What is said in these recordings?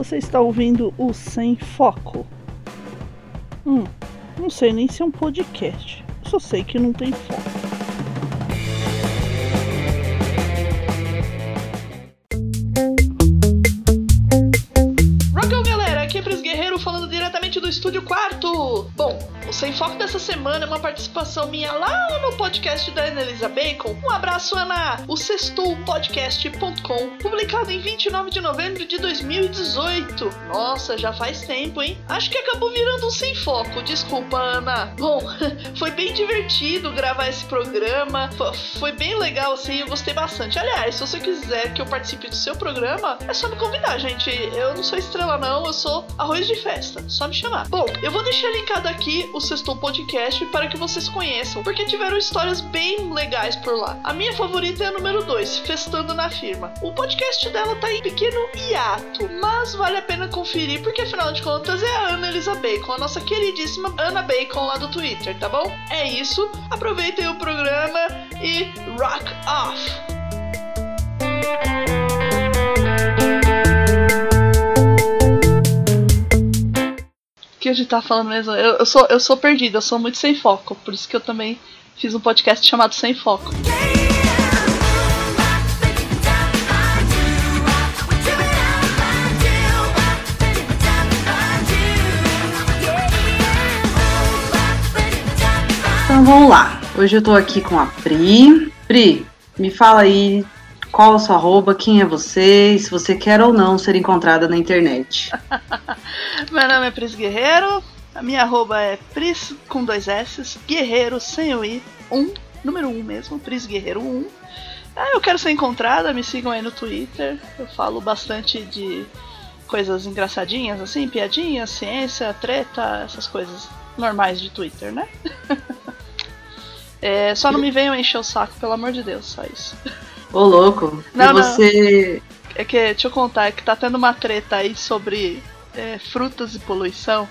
Você está ouvindo o Sem Foco. Hum, não sei nem se é um podcast. Só sei que não tem foco. Rockão, galera! Aqui é Pris Guerreiro falando diretamente do Estúdio Quarto. Bom, o Sem Foco dessa semana é uma participação minha lá no podcast da Annalisa Bacon. Um abraço, Ana! O sextoupodcast.com, publicado em 29 de novembro de 2018. Nossa, já faz tempo, hein? Acho que acabou virando um Sem Foco, desculpa, Ana. Bom, foi bem divertido gravar esse programa, foi bem legal, assim, eu gostei bastante. Aliás, se você quiser que eu participe do seu programa, é só me convidar, gente. Eu não sou estrela, não, eu sou arroz de festa. Só me chamar. Bom, eu vou deixar linkado aqui o Sextou Podcast para que vocês conheçam, porque tiveram histórias bem legais por lá. A minha favorita é a número 2, Festando na Firma. O podcast dela tá em pequeno hiato, mas vale a pena conferir, porque afinal de contas é a Ana Elisa Bacon, a nossa queridíssima Ana Bacon lá do Twitter, tá bom? É isso, aproveitem o programa e rock off! Que a gente tá falando mesmo? Eu, eu sou, eu sou perdida, eu sou muito sem foco, por isso que eu também fiz um podcast chamado Sem Foco. Então vamos lá. Hoje eu tô aqui com a Pri. Pri, me fala aí qual a sua arroba, quem é você e se você quer ou não ser encontrada na internet. Meu nome é Pris Guerreiro, a minha arroba é Pris com dois S, Guerreiro sem o I, 1, um, número 1 um mesmo, Pris Guerreiro 1. Um. Ah, eu quero ser encontrada, me sigam aí no Twitter, eu falo bastante de coisas engraçadinhas, assim, piadinhas, ciência, treta, essas coisas normais de Twitter, né? é, só não me venham encher o saco, pelo amor de Deus, só isso. Ô louco, Não, e você. É que, deixa eu contar, é que tá tendo uma treta aí sobre é, frutas e poluição.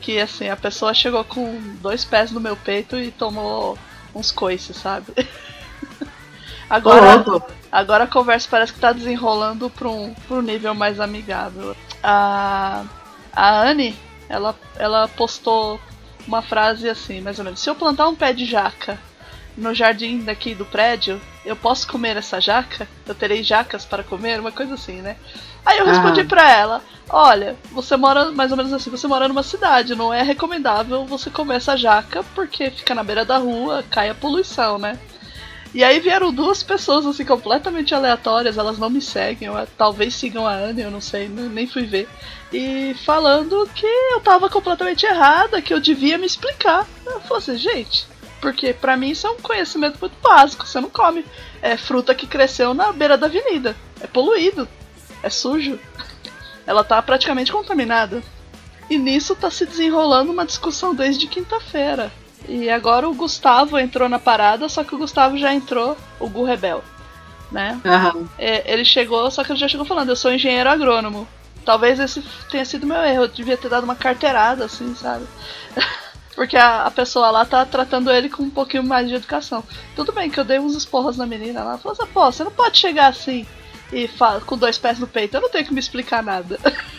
Que assim, a pessoa chegou com dois pés no meu peito e tomou uns coices, sabe? agora, agora a conversa parece que tá desenrolando pra um, pra um nível mais amigável. A, a Anne, ela, ela postou uma frase assim, mais ou menos: Se eu plantar um pé de jaca no jardim daqui do prédio, eu posso comer essa jaca? Eu terei jacas para comer? Uma coisa assim, né? Aí eu respondi Ah. pra ela: Olha, você mora mais ou menos assim, você mora numa cidade, não é recomendável você comer essa jaca porque fica na beira da rua, cai a poluição, né? E aí vieram duas pessoas assim completamente aleatórias, elas não me seguem, eu, talvez sigam a Anne, eu não sei, nem nem fui ver. E falando que eu tava completamente errada, que eu devia me explicar. Eu falei assim, gente, porque pra mim isso é um conhecimento muito básico. Você não come é, fruta que cresceu na beira da avenida. É poluído. É sujo. Ela tá praticamente contaminada. E nisso tá se desenrolando uma discussão desde quinta-feira. E agora o Gustavo entrou na parada, só que o Gustavo já entrou, o Gu Rebel, né? Aham. É, ele chegou, só que ele já chegou falando, eu sou engenheiro agrônomo. Talvez esse tenha sido meu erro, eu devia ter dado uma carteirada, assim, sabe? Porque a, a pessoa lá tá tratando ele com um pouquinho mais de educação. Tudo bem que eu dei uns esporros na menina lá, falou assim, pô, você não pode chegar assim e fa- com dois pés no peito, eu não tenho que me explicar nada.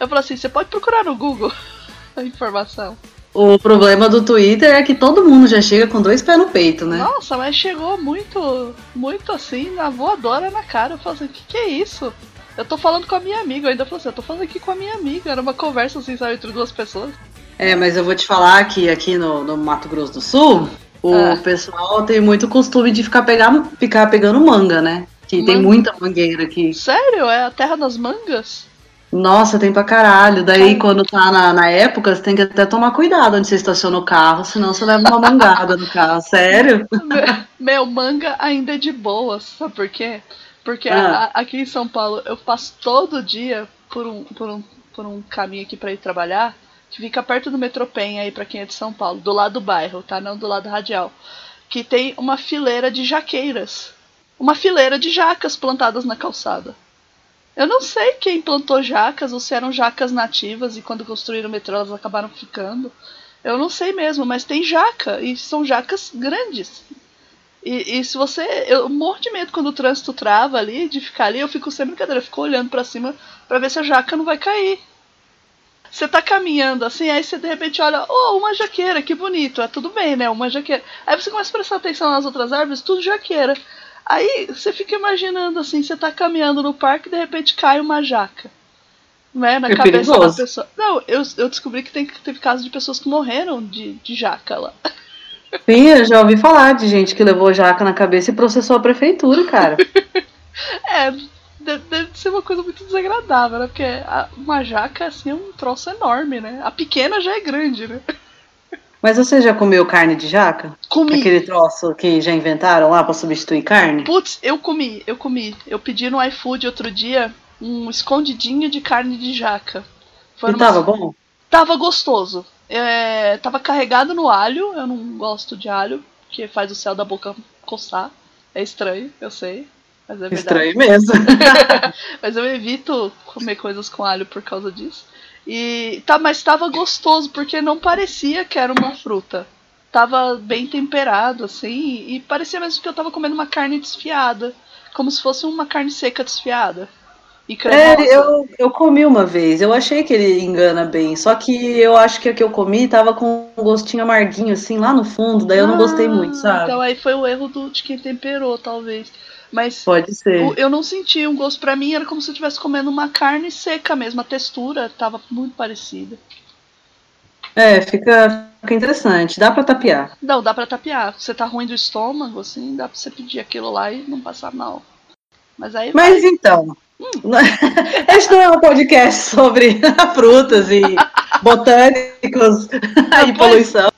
Eu falei assim, você pode procurar no Google a informação. O problema do Twitter é que todo mundo já chega com dois pés no peito, né? Nossa, mas chegou muito, muito assim, na voadora na cara. Eu falei assim, que que é isso? Eu tô falando com a minha amiga, eu ainda falei assim, eu tô falando aqui com a minha amiga. Era uma conversa assim, sabe, entre duas pessoas. É, mas eu vou te falar que aqui no, no Mato Grosso do Sul, o Ah. pessoal tem muito costume de ficar, pegando, ficar pegando manga, né? Que tem Manga? muita mangueira aqui. Sério? É a terra das mangas? Nossa, tem pra caralho. Daí, quando tá na, na época, você tem que até tomar cuidado onde você estaciona o carro, senão você leva uma mangada no carro. Sério? Meu, manga ainda é de boa, sabe por quê? Porque Ah. a- aqui em São Paulo eu passo todo dia por um, por um, por um caminho aqui pra ir trabalhar, que fica perto do Metropen aí pra quem é de São Paulo, do lado do bairro, tá? Não do lado radial. Que tem uma fileira de jaqueiras. Uma fileira de jacas plantadas na calçada. Eu não sei quem plantou jacas ou se eram jacas nativas e quando construíram o metrô elas acabaram ficando. Eu não sei mesmo, mas tem jaca e são jacas grandes. E, e se você. Eu morro de medo quando o trânsito trava ali, de ficar ali, eu fico sem brincadeira, eu fico olhando para cima para ver se a jaca não vai cair. Você tá caminhando assim, aí você de repente olha, oh, uma jaqueira, que bonito, é tudo bem, né? Uma jaqueira. Aí você começa a prestar atenção nas outras árvores, tudo jaqueira. Aí você fica imaginando assim, você tá caminhando no parque e de repente cai uma jaca. Né, na É cabeça perigoso. da pessoa. Não, eu, eu descobri que tem, teve casos de pessoas que morreram de, de jaca lá. Sim, eu já ouvi falar de gente que levou jaca na cabeça e processou a prefeitura, cara. É, deve, deve ser uma coisa muito desagradável, né? Porque a- uma jaca, assim, é um troço enorme, né? A pequena já é grande, né? Mas você já comeu carne de jaca? Comi. Aquele troço que já inventaram lá pra substituir carne? Putz, eu comi, eu comi. Eu pedi no iFood outro dia um escondidinho de carne de jaca. Foi E tava bom? Tava gostoso. É, tava carregado no alho. Eu não gosto de alho, porque faz o céu da boca coçar. É estranho, eu sei. Mas é. Estranho mesmo. Mas eu evito comer coisas com alho por causa disso. E tá, mas tava gostoso porque não parecia que era uma fruta. Tava bem temperado assim e parecia mesmo que eu tava comendo uma carne desfiada, como se fosse uma carne seca desfiada. E. É, eu, eu comi uma vez. Eu achei que ele engana bem. Só que eu acho que a que eu comi tava com um gostinho amarguinho, assim, lá no fundo. Daí eu não gostei muito, Ah, sabe? Então aí foi o erro do, de quem temperou, talvez. Mas Pode ser. eu não senti um gosto pra mim, era como se eu estivesse comendo uma carne seca mesmo. A textura tava muito parecida. É, fica, fica interessante. Dá pra tapear. Não, dá pra tapear. Você tá ruim do estômago, assim, dá pra você pedir aquilo lá e não passar mal. Mas aí Mas então, Hum. este não é um podcast sobre frutas e botânicos e pois- poluição.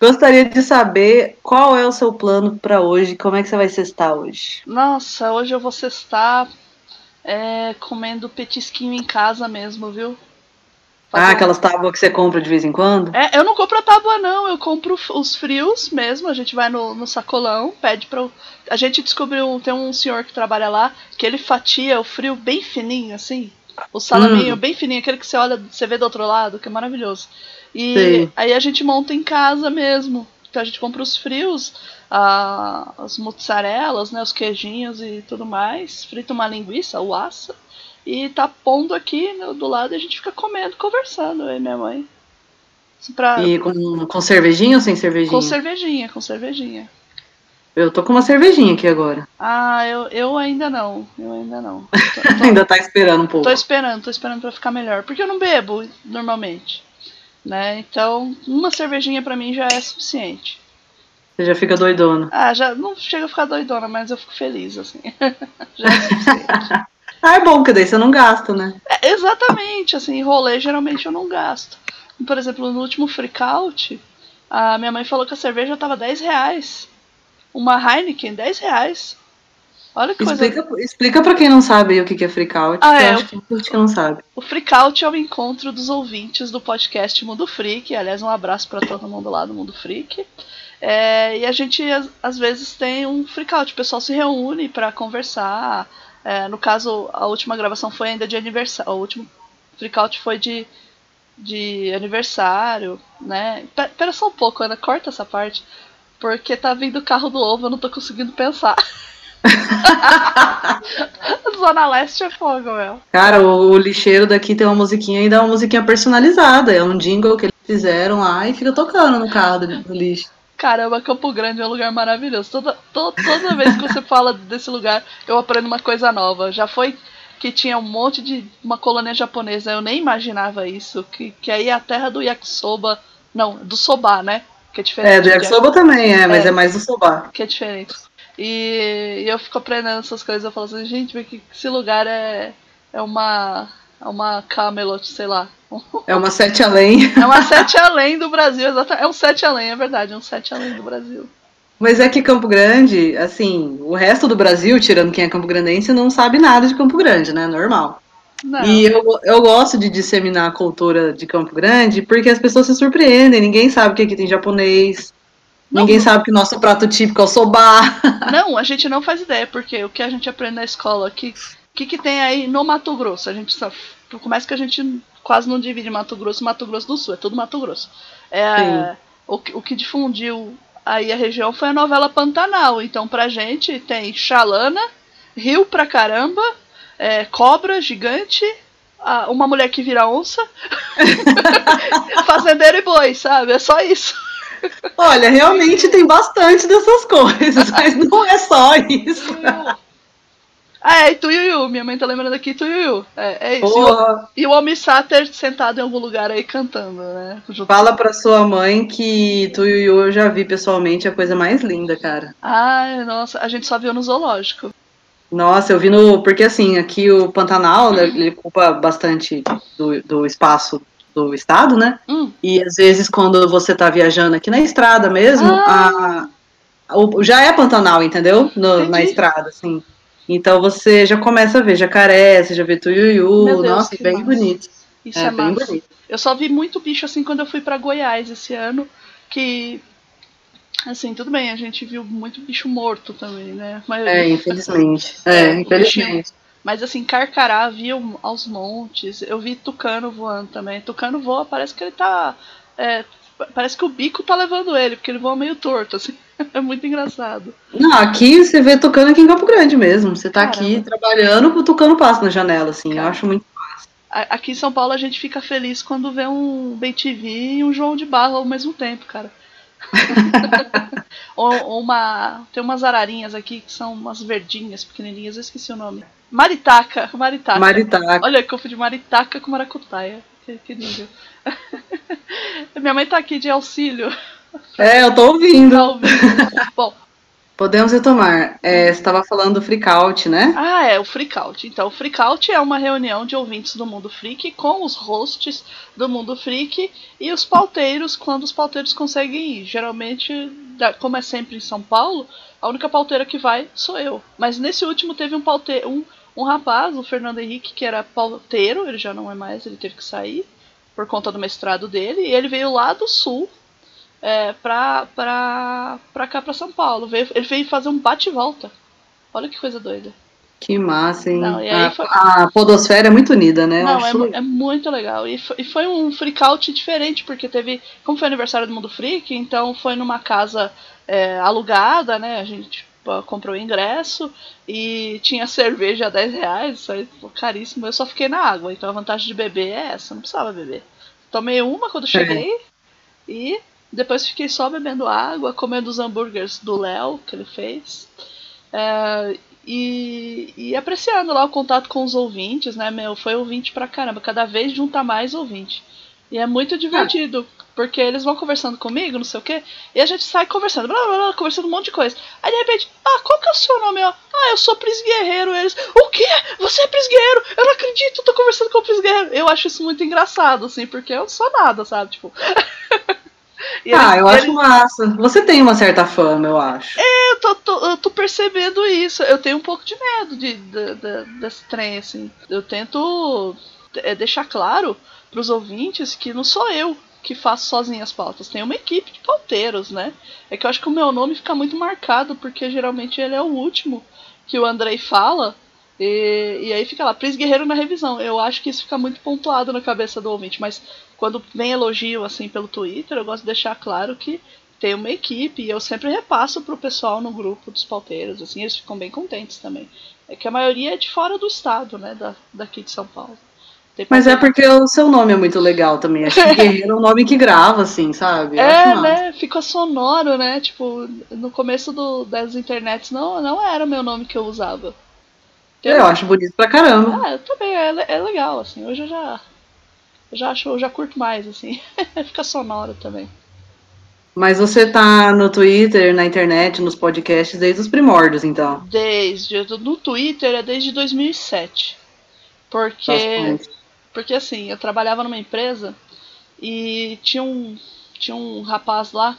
Gostaria de saber qual é o seu plano pra hoje, como é que você vai cestar hoje? Nossa, hoje eu vou cestar é, comendo petisquinho em casa mesmo, viu? Ah, aquelas tábuas que você compra de vez em quando? É, eu não compro a tábua, não. Eu compro os frios mesmo. A gente vai no, no sacolão, pede pra. A gente descobriu. Tem um senhor que trabalha lá que ele fatia o frio bem fininho, assim. O salaminho Hum. bem fininho, aquele que você olha, você vê do outro lado, que é maravilhoso. E Sei. aí a gente monta em casa mesmo. Então a gente compra os frios, a- as mozzarelas, né, os queijinhos e tudo mais. Frita uma linguiça, o assa. E tá pondo aqui no- do lado e a gente fica comendo, conversando, eu e minha mãe. Pra, E com, com cervejinha ou sem cervejinha? com cervejinha, com cervejinha. Eu tô com uma cervejinha aqui agora. Ah, eu, eu ainda não. Eu ainda não. Tô, tô- Ainda tá esperando um pouco. tô esperando, tô esperando pra ficar melhor. Porque eu não bebo normalmente. Né? Então, uma cervejinha pra mim já é suficiente. Você já fica doidona. Ah, já não chega a ficar doidona, mas eu fico feliz, assim. já é suficiente. Ah, é bom, porque daí você não gasta, né? É, exatamente, assim, rolê geralmente eu não gasto. Por exemplo, no último freakout, a minha mãe falou que a cerveja tava 10 reais. Uma Heineken, 10 reais. Olha que coisa. Explica, explica pra quem não sabe o que é freakout. Ah, que eu é. acho que tem gente que não sabe. O Freakout é o encontro dos ouvintes do podcast Mundo Freak. Aliás, um abraço pra todo mundo lá do Mundo Freak. É, e a gente, às, vezes, tem um Freakout. O pessoal se reúne pra conversar. É, no caso, a última gravação foi ainda de aniversário. O último Freakout foi de, de aniversário, né? Pe- Pera só um pouco, Ana, corta essa parte. Porque tá vindo o carro do ovo, eu não tô conseguindo pensar. Zona Leste é fogo, meu. Cara, o, o lixeiro daqui tem uma musiquinha e dá uma musiquinha personalizada. É um jingle que eles fizeram lá e fica tocando no carro do, do lixo. Caramba, Campo Grande é um lugar maravilhoso. Toda, to- toda vez que você fala desse lugar, eu aprendo uma coisa nova. Já foi que tinha um monte de uma colônia japonesa, eu nem imaginava isso. Que, que aí é a terra do yakisoba. Não, do soba, né? Que é diferente. É, do yakisoba também é, mas É. é, mais do soba. Que é diferente. E, e eu fico aprendendo essas coisas. Eu falo assim, gente, que esse lugar é, é uma. É uma Camelot, sei lá. É uma sete além. É uma sete além do Brasil, exatamente. É um sete além, é verdade, é um sete além do Brasil. Mas é que Campo Grande, assim, o resto do Brasil, tirando quem é Campo Grandense, não sabe nada de Campo Grande, né? Normal. Não. E eu, eu gosto de disseminar a cultura de Campo Grande porque as pessoas se surpreendem. Ninguém sabe que aqui tem japonês. Não, ninguém sabe que o nosso prato típico é o soba. Não, a gente não faz ideia, porque o que a gente aprende na escola, o que, que, que tem aí no Mato Grosso? A gente só. Começa que a gente quase não divide Mato Grosso e Mato Grosso do Sul, é tudo Mato Grosso. É, o, que- o que difundiu Aí a região foi a novela Pantanal. Então pra gente tem Xalana, rio pra caramba, é, cobra gigante, uma mulher que vira onça, fazendeiro e boi, sabe? É só isso. Olha, realmente tem bastante dessas coisas, mas não é só isso. Ah, é, Tuiuiu. Minha mãe tá lembrando aqui Tuiuiu. É, é isso. Porra. E o Homem Sater sentado em algum lugar aí cantando, né? Fala pra sua mãe que Tuiuiu eu já vi pessoalmente, é a coisa mais linda, cara. Ai, nossa, a gente só viu no zoológico. Nossa, eu vi no. Porque assim, aqui o Pantanal, né, ele ocupa bastante do, do espaço do estado, né? Hum. E às vezes quando você tá viajando aqui na estrada mesmo, ah. a, o, já é Pantanal, entendeu? No, na estrada, assim. Então você já começa a ver jacaré, você já vê tuiuiu, Deus, nossa, bem massa. bonito. Isso é, é bem bonito. Eu só vi muito bicho assim quando eu fui para Goiás esse ano, que assim, tudo bem, a gente viu muito bicho morto também, né? Mas, é, infelizmente. É infelizmente. Mas assim, Carcará viu aos montes. Eu vi tucano voando também. Tucano voa, parece que ele tá. É, parece que o bico tá levando ele, porque ele voa meio torto, assim. É muito engraçado. Não, aqui você vê tocando aqui em Campo Grande mesmo. Você tá Caramba. aqui trabalhando, o tucano passa na janela, assim. Eu acho muito fácil. Aqui em São Paulo a gente fica feliz quando vê um Bem TV e um João de Barro ao mesmo tempo, cara. ou, uma. Tem umas ararinhas aqui que são umas verdinhas, pequenininhas, eu esqueci o nome. Maritaca, Maritaca. Maritaca. Olha, eu de Maritaca com Maracutaia. Que, que nível. Minha mãe tá aqui de auxílio. É, eu tô ouvindo. Tá ouvindo. Bom. Podemos retomar. É, você estava falando do Freakout, né? Ah, é, o Freakout. Então, o Freakout é uma reunião de ouvintes do Mundo Freak com os hosts do Mundo Freak e os pauteiros, quando os pauteiros conseguem ir. Geralmente, como é sempre em São Paulo, a única pauteira que vai sou eu. Mas nesse último teve um pauteiro, um, um rapaz, o Fernando Henrique, que era pauteiro, ele já não é mais, ele teve que sair por conta do mestrado dele, e ele veio lá do sul é, pra, pra, pra cá, pra São Paulo. Veio, ele veio fazer um bate-volta. Olha que coisa doida. Que massa, hein? Não, a, foi... a, podosfera é muito unida, né? Não, é, é, muito legal. E foi, e foi um freakout diferente, porque teve. Como foi aniversário do Mundo Freak, então foi numa casa é, alugada, né? A gente comprou o ingresso e tinha cerveja a 10 reais, isso aí caríssimo. Eu só fiquei na água, então a vantagem de beber é essa, não precisava beber. Tomei uma quando cheguei e depois fiquei só bebendo água, comendo os hambúrgueres do Léo, que ele fez. É, e, e, apreciando lá o contato com os ouvintes, né, meu? Foi ouvinte pra caramba. Cada vez junta mais ouvinte. E é muito divertido, porque eles vão conversando comigo, não sei o quê, e a gente sai conversando, blá, blá, blá, conversando um monte de coisa. Aí de repente, ah, qual que é o seu nome? ah, eu sou Pris Guerreiro. Eles, o quê? Você é Pris Guerreiro? Eu não acredito, tô conversando com o Pris Guerreiro. Eu acho isso muito engraçado, assim, porque eu não sou nada, sabe? Tipo. E ah, eu acho massa. Você tem uma certa fama, eu acho. É, eu tô, tô, eu tô percebendo isso. Eu tenho um pouco de medo de, de, de desse trem, assim. Eu tento é, deixar claro pros ouvintes que não sou eu que faço sozinho as pautas. Tem uma equipe de pauteiros, né? É que eu acho que o meu nome fica muito marcado, porque geralmente ele é o último que o Andrei fala. E, e aí fica lá, Pris Guerreiro na revisão. Eu acho que isso fica muito pontuado na cabeça do ouvinte, mas quando vem elogio assim pelo Twitter, eu gosto de deixar claro que tem uma equipe e eu sempre repasso pro pessoal no grupo dos pauteiros, assim, eles ficam bem contentes também. É que a maioria é de fora do estado, né, da, daqui de São Paulo. Mas é porque o seu nome é muito legal também. Acho que Guerreiro é um nome que grava, assim, sabe? Eu é, né? Fica sonoro, né? Tipo, no começo do, das internets não, não era o meu nome que eu usava. Eu, eu acho bonito pra caramba. Ah, eu também, é, é legal, assim. Hoje eu já eu já acho, eu já curto mais, assim. Fica sonoro também. Mas você tá no Twitter, na internet, nos podcasts desde os primórdios, então? Desde. No Twitter é desde 2007. Porque. Bastante. Porque assim, eu trabalhava numa empresa e tinha um, tinha um rapaz lá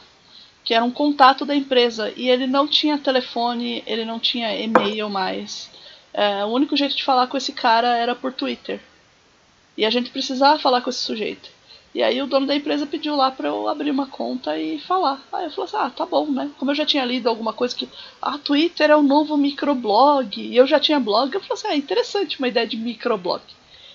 que era um contato da empresa e ele não tinha telefone, ele não tinha e-mail mais. É, o único jeito de falar com esse cara era por Twitter. E a gente precisava falar com esse sujeito. E aí o dono da empresa pediu lá para eu abrir uma conta e falar. Aí eu falei assim, ah, tá bom, né? Como eu já tinha lido alguma coisa que, ah, Twitter é o novo microblog, e eu já tinha blog, eu falei assim, ah, interessante uma ideia de microblog.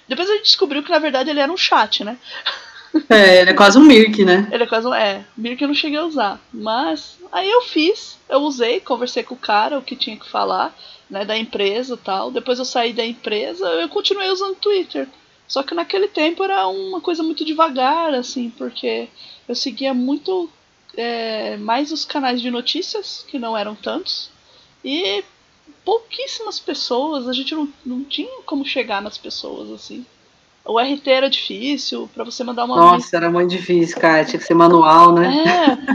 Depois a gente descobriu que na verdade ele era um chat, né? É, ele é quase um Mirk, né? Ele é quase um. É, Mirk eu não cheguei a usar. Mas aí eu fiz, eu usei, conversei com o cara, o que tinha que falar, né, da empresa e tal. Depois eu saí da empresa, eu continuei usando Twitter. Só que naquele tempo era uma coisa muito devagar, assim, porque eu seguia muito é, mais os canais de notícias, que não eram tantos, e pouquíssimas pessoas, a gente não, não tinha como chegar nas pessoas, assim. O RT era difícil, para você mandar uma. Nossa, era muito difícil, cara. Tinha que ser manual, né?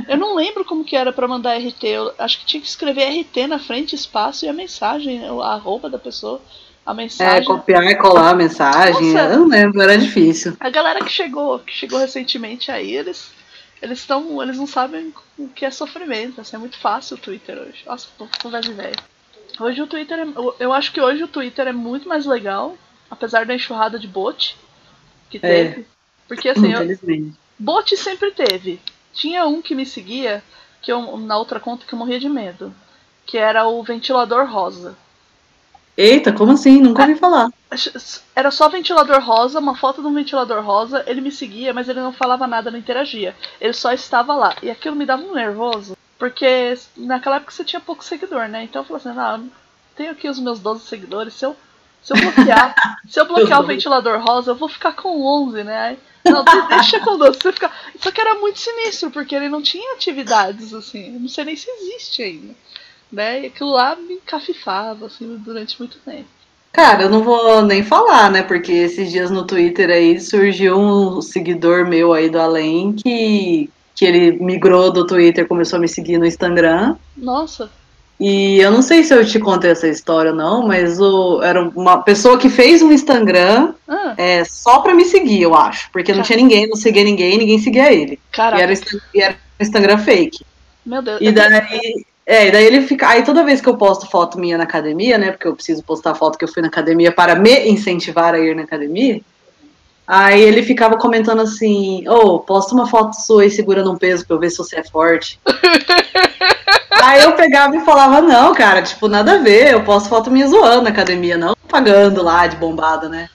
É, eu não lembro como que era para mandar RT. Eu acho que tinha que escrever RT na frente, espaço e a mensagem, a roupa da pessoa. A mensagem. É, copiar e colar a mensagem. Nossa, eu não lembro, era difícil. A galera que chegou, que chegou recentemente aí, eles. Eles estão. Eles não sabem o que é sofrimento. Assim, é muito fácil o Twitter hoje. Nossa, conversa velho. Hoje o Twitter é, Eu acho que hoje o Twitter é muito mais legal apesar da enxurrada de bot que é. teve. É, porque assim, eu, bot sempre teve. Tinha um que me seguia, que eu, na outra conta que eu morria de medo, que era o ventilador rosa. Eita, como assim? Nunca ouvi falar. Era só ventilador rosa, uma foto de um ventilador rosa, ele me seguia, mas ele não falava nada, não interagia. Ele só estava lá. E aquilo me dava um nervoso, porque naquela época você tinha pouco seguidor, né? Então eu falei assim, ah, tenho aqui os meus 12 seguidores, se eu se eu bloquear, se eu bloquear o ventilador rosa, eu vou ficar com 11, né? Aí, não, deixa com 12. Você fica... Só que era muito sinistro, porque ele não tinha atividades, assim. Eu não sei nem se existe ainda. Né? E aquilo lá me encafifava, assim, durante muito tempo. Cara, eu não vou nem falar, né? Porque esses dias no Twitter aí surgiu um seguidor meu aí do além que, que ele migrou do Twitter, começou a me seguir no Instagram. Nossa. E eu não sei se eu te contei essa história ou não, mas o, era uma pessoa que fez um Instagram ah. é, só pra me seguir, eu acho. Porque não tinha ninguém, não seguia ninguém, ninguém seguia ele. Caraca. E era, e era um Instagram fake. Meu Deus. E daí, é, e daí ele fica. Aí toda vez que eu posto foto minha na academia, né? Porque eu preciso postar foto que eu fui na academia para me incentivar a ir na academia. Aí ele ficava comentando assim, ô, oh, posta uma foto sua e segura num peso pra eu ver se você é forte. Aí eu pegava e falava, não, cara, tipo, nada a ver, eu posto foto minha zoando na academia, não pagando lá de bombada, né?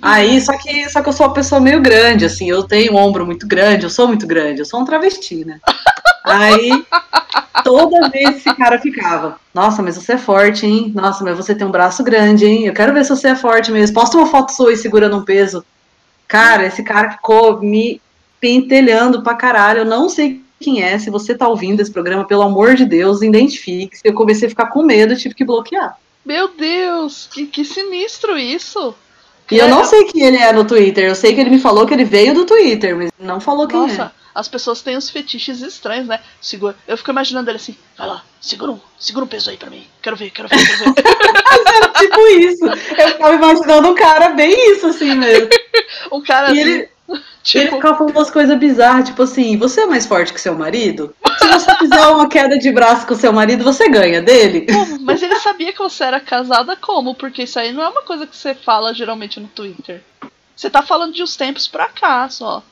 Aí, só que, só que eu sou uma pessoa meio grande, assim, eu tenho um ombro muito grande, eu sou muito grande, eu sou um travesti, né? Aí, toda vez esse cara ficava, nossa, mas você é forte, hein? Nossa, mas você tem um braço grande, hein? Eu quero ver se você é forte mesmo. Posta uma foto sua e segurando um peso. Cara, esse cara ficou me pentelhando pra caralho. Eu não sei quem é, se você tá ouvindo esse programa, pelo amor de Deus, identifique. Eu comecei a ficar com medo, tive que bloquear. Meu Deus, que, que sinistro isso! E eu não sei quem ele é no Twitter, eu sei que ele me falou que ele veio do Twitter, mas não falou quem Nossa, é. as pessoas têm uns fetiches estranhos, né? Segura. Eu fico imaginando ele assim, vai lá, segura um, segura um peso aí pra mim. Quero ver, quero ver, quero ver. tipo isso. Eu ficava imaginando um cara bem isso, assim mesmo. um cara e assim. Ele Tipo... Ele ficava falando umas coisas bizarras, tipo assim, você é mais forte que seu marido? Se você fizer uma queda de braço com seu marido, você ganha dele? Mas ele sabia que você era casada como? Porque isso aí não é uma coisa que você fala geralmente no Twitter. Você tá falando de uns tempos pra cá só.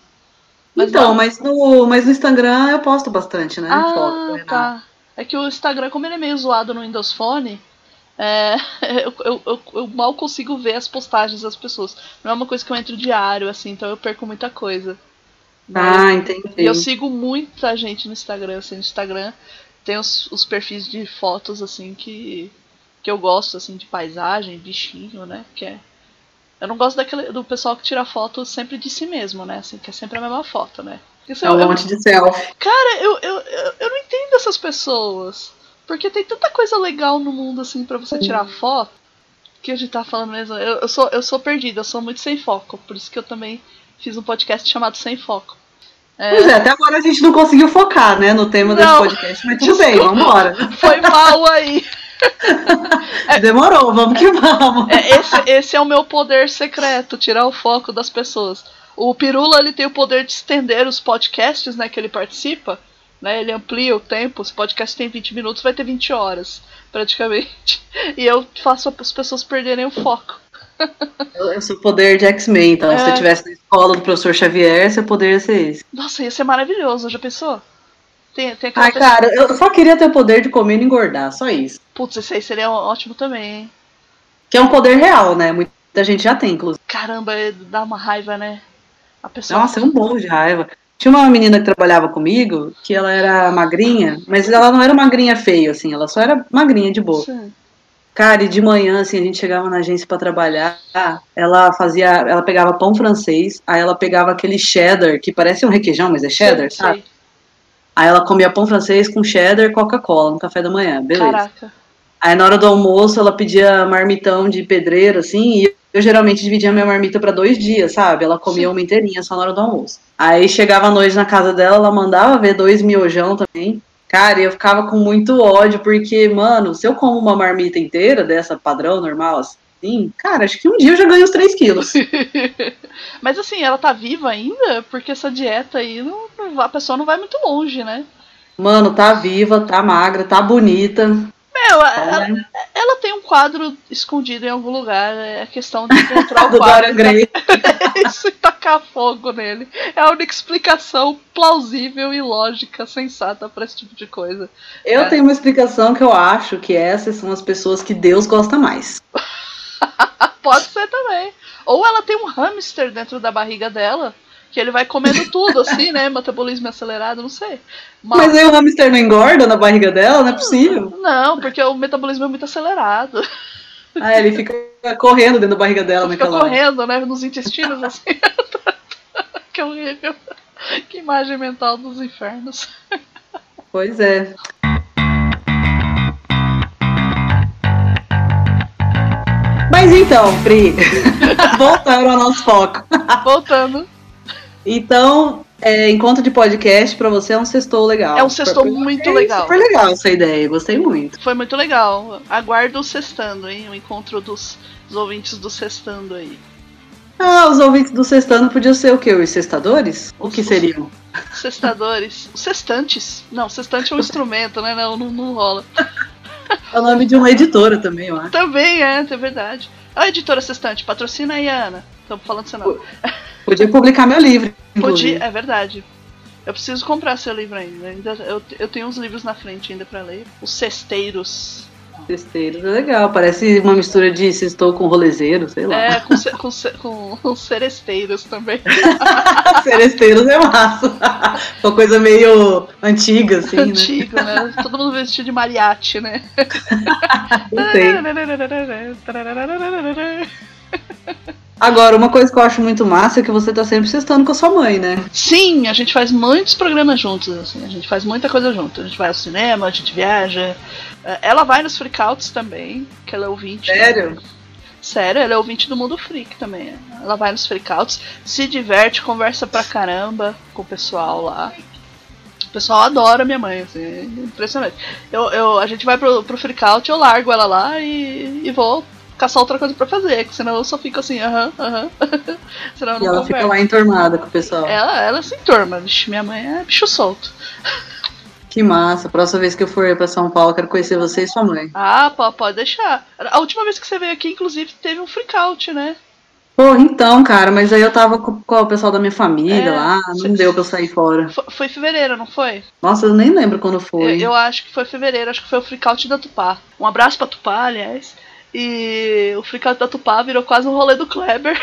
Mas então, não... mas, no, mas no Instagram eu posto bastante, né? Ah, Foto, né? tá. É que o Instagram, como ele é meio zoado no Windows Phone, é, eu, eu, eu, eu, mal consigo ver as postagens das pessoas. Não é uma coisa que eu entro diário, assim, então eu perco muita coisa. Ah, entendi. Eu sigo muita gente no Instagram, assim, no Instagram tem os, os perfis de fotos, assim, que, que eu gosto, assim, de paisagem, bichinho, né? Que é. Eu não gosto daquele, do pessoal que tira foto sempre de si mesmo, né? Assim, que é sempre a mesma foto, né? Isso é um monte de selfie. Cara, eu, eu, eu, eu não entendo essas pessoas. Porque tem tanta coisa legal no mundo, assim, para você tirar foto. Que a gente tá falando mesmo. Eu, eu, sou, eu sou perdida, eu sou muito sem foco. Por isso que eu também fiz um podcast chamado Sem Foco. É... Pois é, até agora a gente não conseguiu focar, né, no tema não, desse podcast, mas tudo bem, vambora. Foi mal aí. Demorou, vamos que vamos. É, esse, esse é o meu poder secreto, tirar o foco das pessoas. O Pirula ele tem o poder de estender os podcasts né, que ele participa né? Ele amplia o tempo. Se o podcast tem 20 minutos, vai ter 20 horas, praticamente. E eu faço as pessoas perderem o foco. Eu sou o poder de X-Men, então. É. Se você estivesse na escola do professor Xavier, seu poder ia ser esse. Nossa, ia ser maravilhoso, já pensou? Tem, tem Ai, pessoa... cara, eu só queria ter o poder de comer e engordar, só isso. Putz, esse aí seria ótimo também, hein? Que é um poder real, né? Muita gente já tem, inclusive. Caramba, dá uma raiva, né? Pessoa... Nossa, é um bolo de raiva. Tinha uma menina que trabalhava comigo, que ela era magrinha, mas ela não era magrinha feia, assim, ela só era magrinha de boa. Sim. Cara, e de manhã, assim, a gente chegava na agência para trabalhar, ela fazia, ela pegava pão francês, aí ela pegava aquele cheddar, que parece um requeijão, mas é cheddar, sabe? Aí ela comia pão francês com cheddar e Coca-Cola no café da manhã, beleza. Caraca. Aí na hora do almoço ela pedia marmitão de pedreiro, assim, e eu geralmente dividia minha marmita para dois dias, sabe? Ela comia Sim. uma inteirinha só na hora do almoço. Aí chegava a noite na casa dela, ela mandava ver dois miojão também. Cara, eu ficava com muito ódio, porque, mano, se eu como uma marmita inteira dessa padrão, normal, assim, cara, acho que um dia eu já ganho os 3 quilos. Mas assim, ela tá viva ainda? Porque essa dieta aí, não, a pessoa não vai muito longe, né? Mano, tá viva, tá magra, tá bonita. Meu, ela, ela, tem um quadro escondido em algum lugar. É a questão de encontrar o quadro. Isso e tacar fogo nele. É a única explicação plausível e lógica, sensata para esse tipo de coisa. Eu é. tenho uma explicação que eu acho que essas são as pessoas que Deus gosta mais. Pode ser também. Ou ela tem um hamster dentro da barriga dela que ele vai comendo tudo, assim, né? Metabolismo acelerado, não sei. Mas, Mas aí o hamster não engorda na barriga dela? Não é possível. Não, porque o metabolismo é muito acelerado. Ah, ele fica correndo dentro da barriga dela ele Fica correndo, né? Nos intestinos, assim. que horrível. Que imagem mental dos infernos. Pois é. Mas então, Pri, voltando ao nosso foco. Voltando. Então, é, encontro de podcast para você é um sextou legal. É um sextou muito é legal. Super legal essa ideia, gostei muito. Foi muito legal. Aguardo o sextando, hein? O encontro dos, dos ouvintes do sextando aí. Ah, os ouvintes do sextando podiam ser o quê? Os sextadores? O que seriam? Sextadores. Os sextantes. Não, sextante é um instrumento, né? Não, não, não rola. É o nome de uma editora também, eu acho. Também é, é verdade. A editora Sextante, patrocina aí, Ana. Estamos falando seu nome. Podia publicar meu livro. Podia, é verdade. Eu preciso comprar seu livro ainda. ainda eu, eu tenho uns livros na frente ainda para ler. Os Cesteiros. Cesteiros é legal, parece uma mistura de cestou com rolezeiro, sei lá. É, com, com, com, seresteiros também. seresteiros é massa. Uma coisa meio antiga, assim, né? Antiga, né? Todo mundo vestido de mariachi, né? sei. Agora, uma coisa que eu acho muito massa é que você tá sempre sextando com a sua mãe, né? Sim, a gente faz muitos programas juntos, assim, a gente faz muita coisa junto. A gente vai ao cinema, a gente viaja. É, ela vai nos freakouts também, que ela é ouvinte. Sério? Né? Sério, ela é ouvinte do Mundo Freak também. Ela vai nos freakouts, se diverte, conversa pra caramba com o pessoal lá. O pessoal adora minha mãe, assim, é impressionante. Eu, eu, a gente vai pro, pro freakout, eu largo ela lá e, e vou caçar outra coisa pra fazer, que senão eu só fico assim, aham, aham. senão eu não E ela converso. fica lá entornada com o pessoal. Ela, ela se entorma, Vixe, minha mãe é bicho solto. Que massa. Próxima vez que eu for para São Paulo, quero conhecer você e sua mãe. Ah, pode deixar. A última vez que você veio aqui, inclusive, teve um freakout, né? Pô, então, cara, mas aí eu tava com, com o pessoal da minha família é, lá, não cê, deu pra eu sair fora. Foi, foi fevereiro, não foi? Nossa, eu nem lembro quando foi. Eu, eu, acho que foi fevereiro, acho que foi o freakout da Tupá. Um abraço pra Tupá, aliás. E o freakout da Tupá virou quase um rolê do Kleber.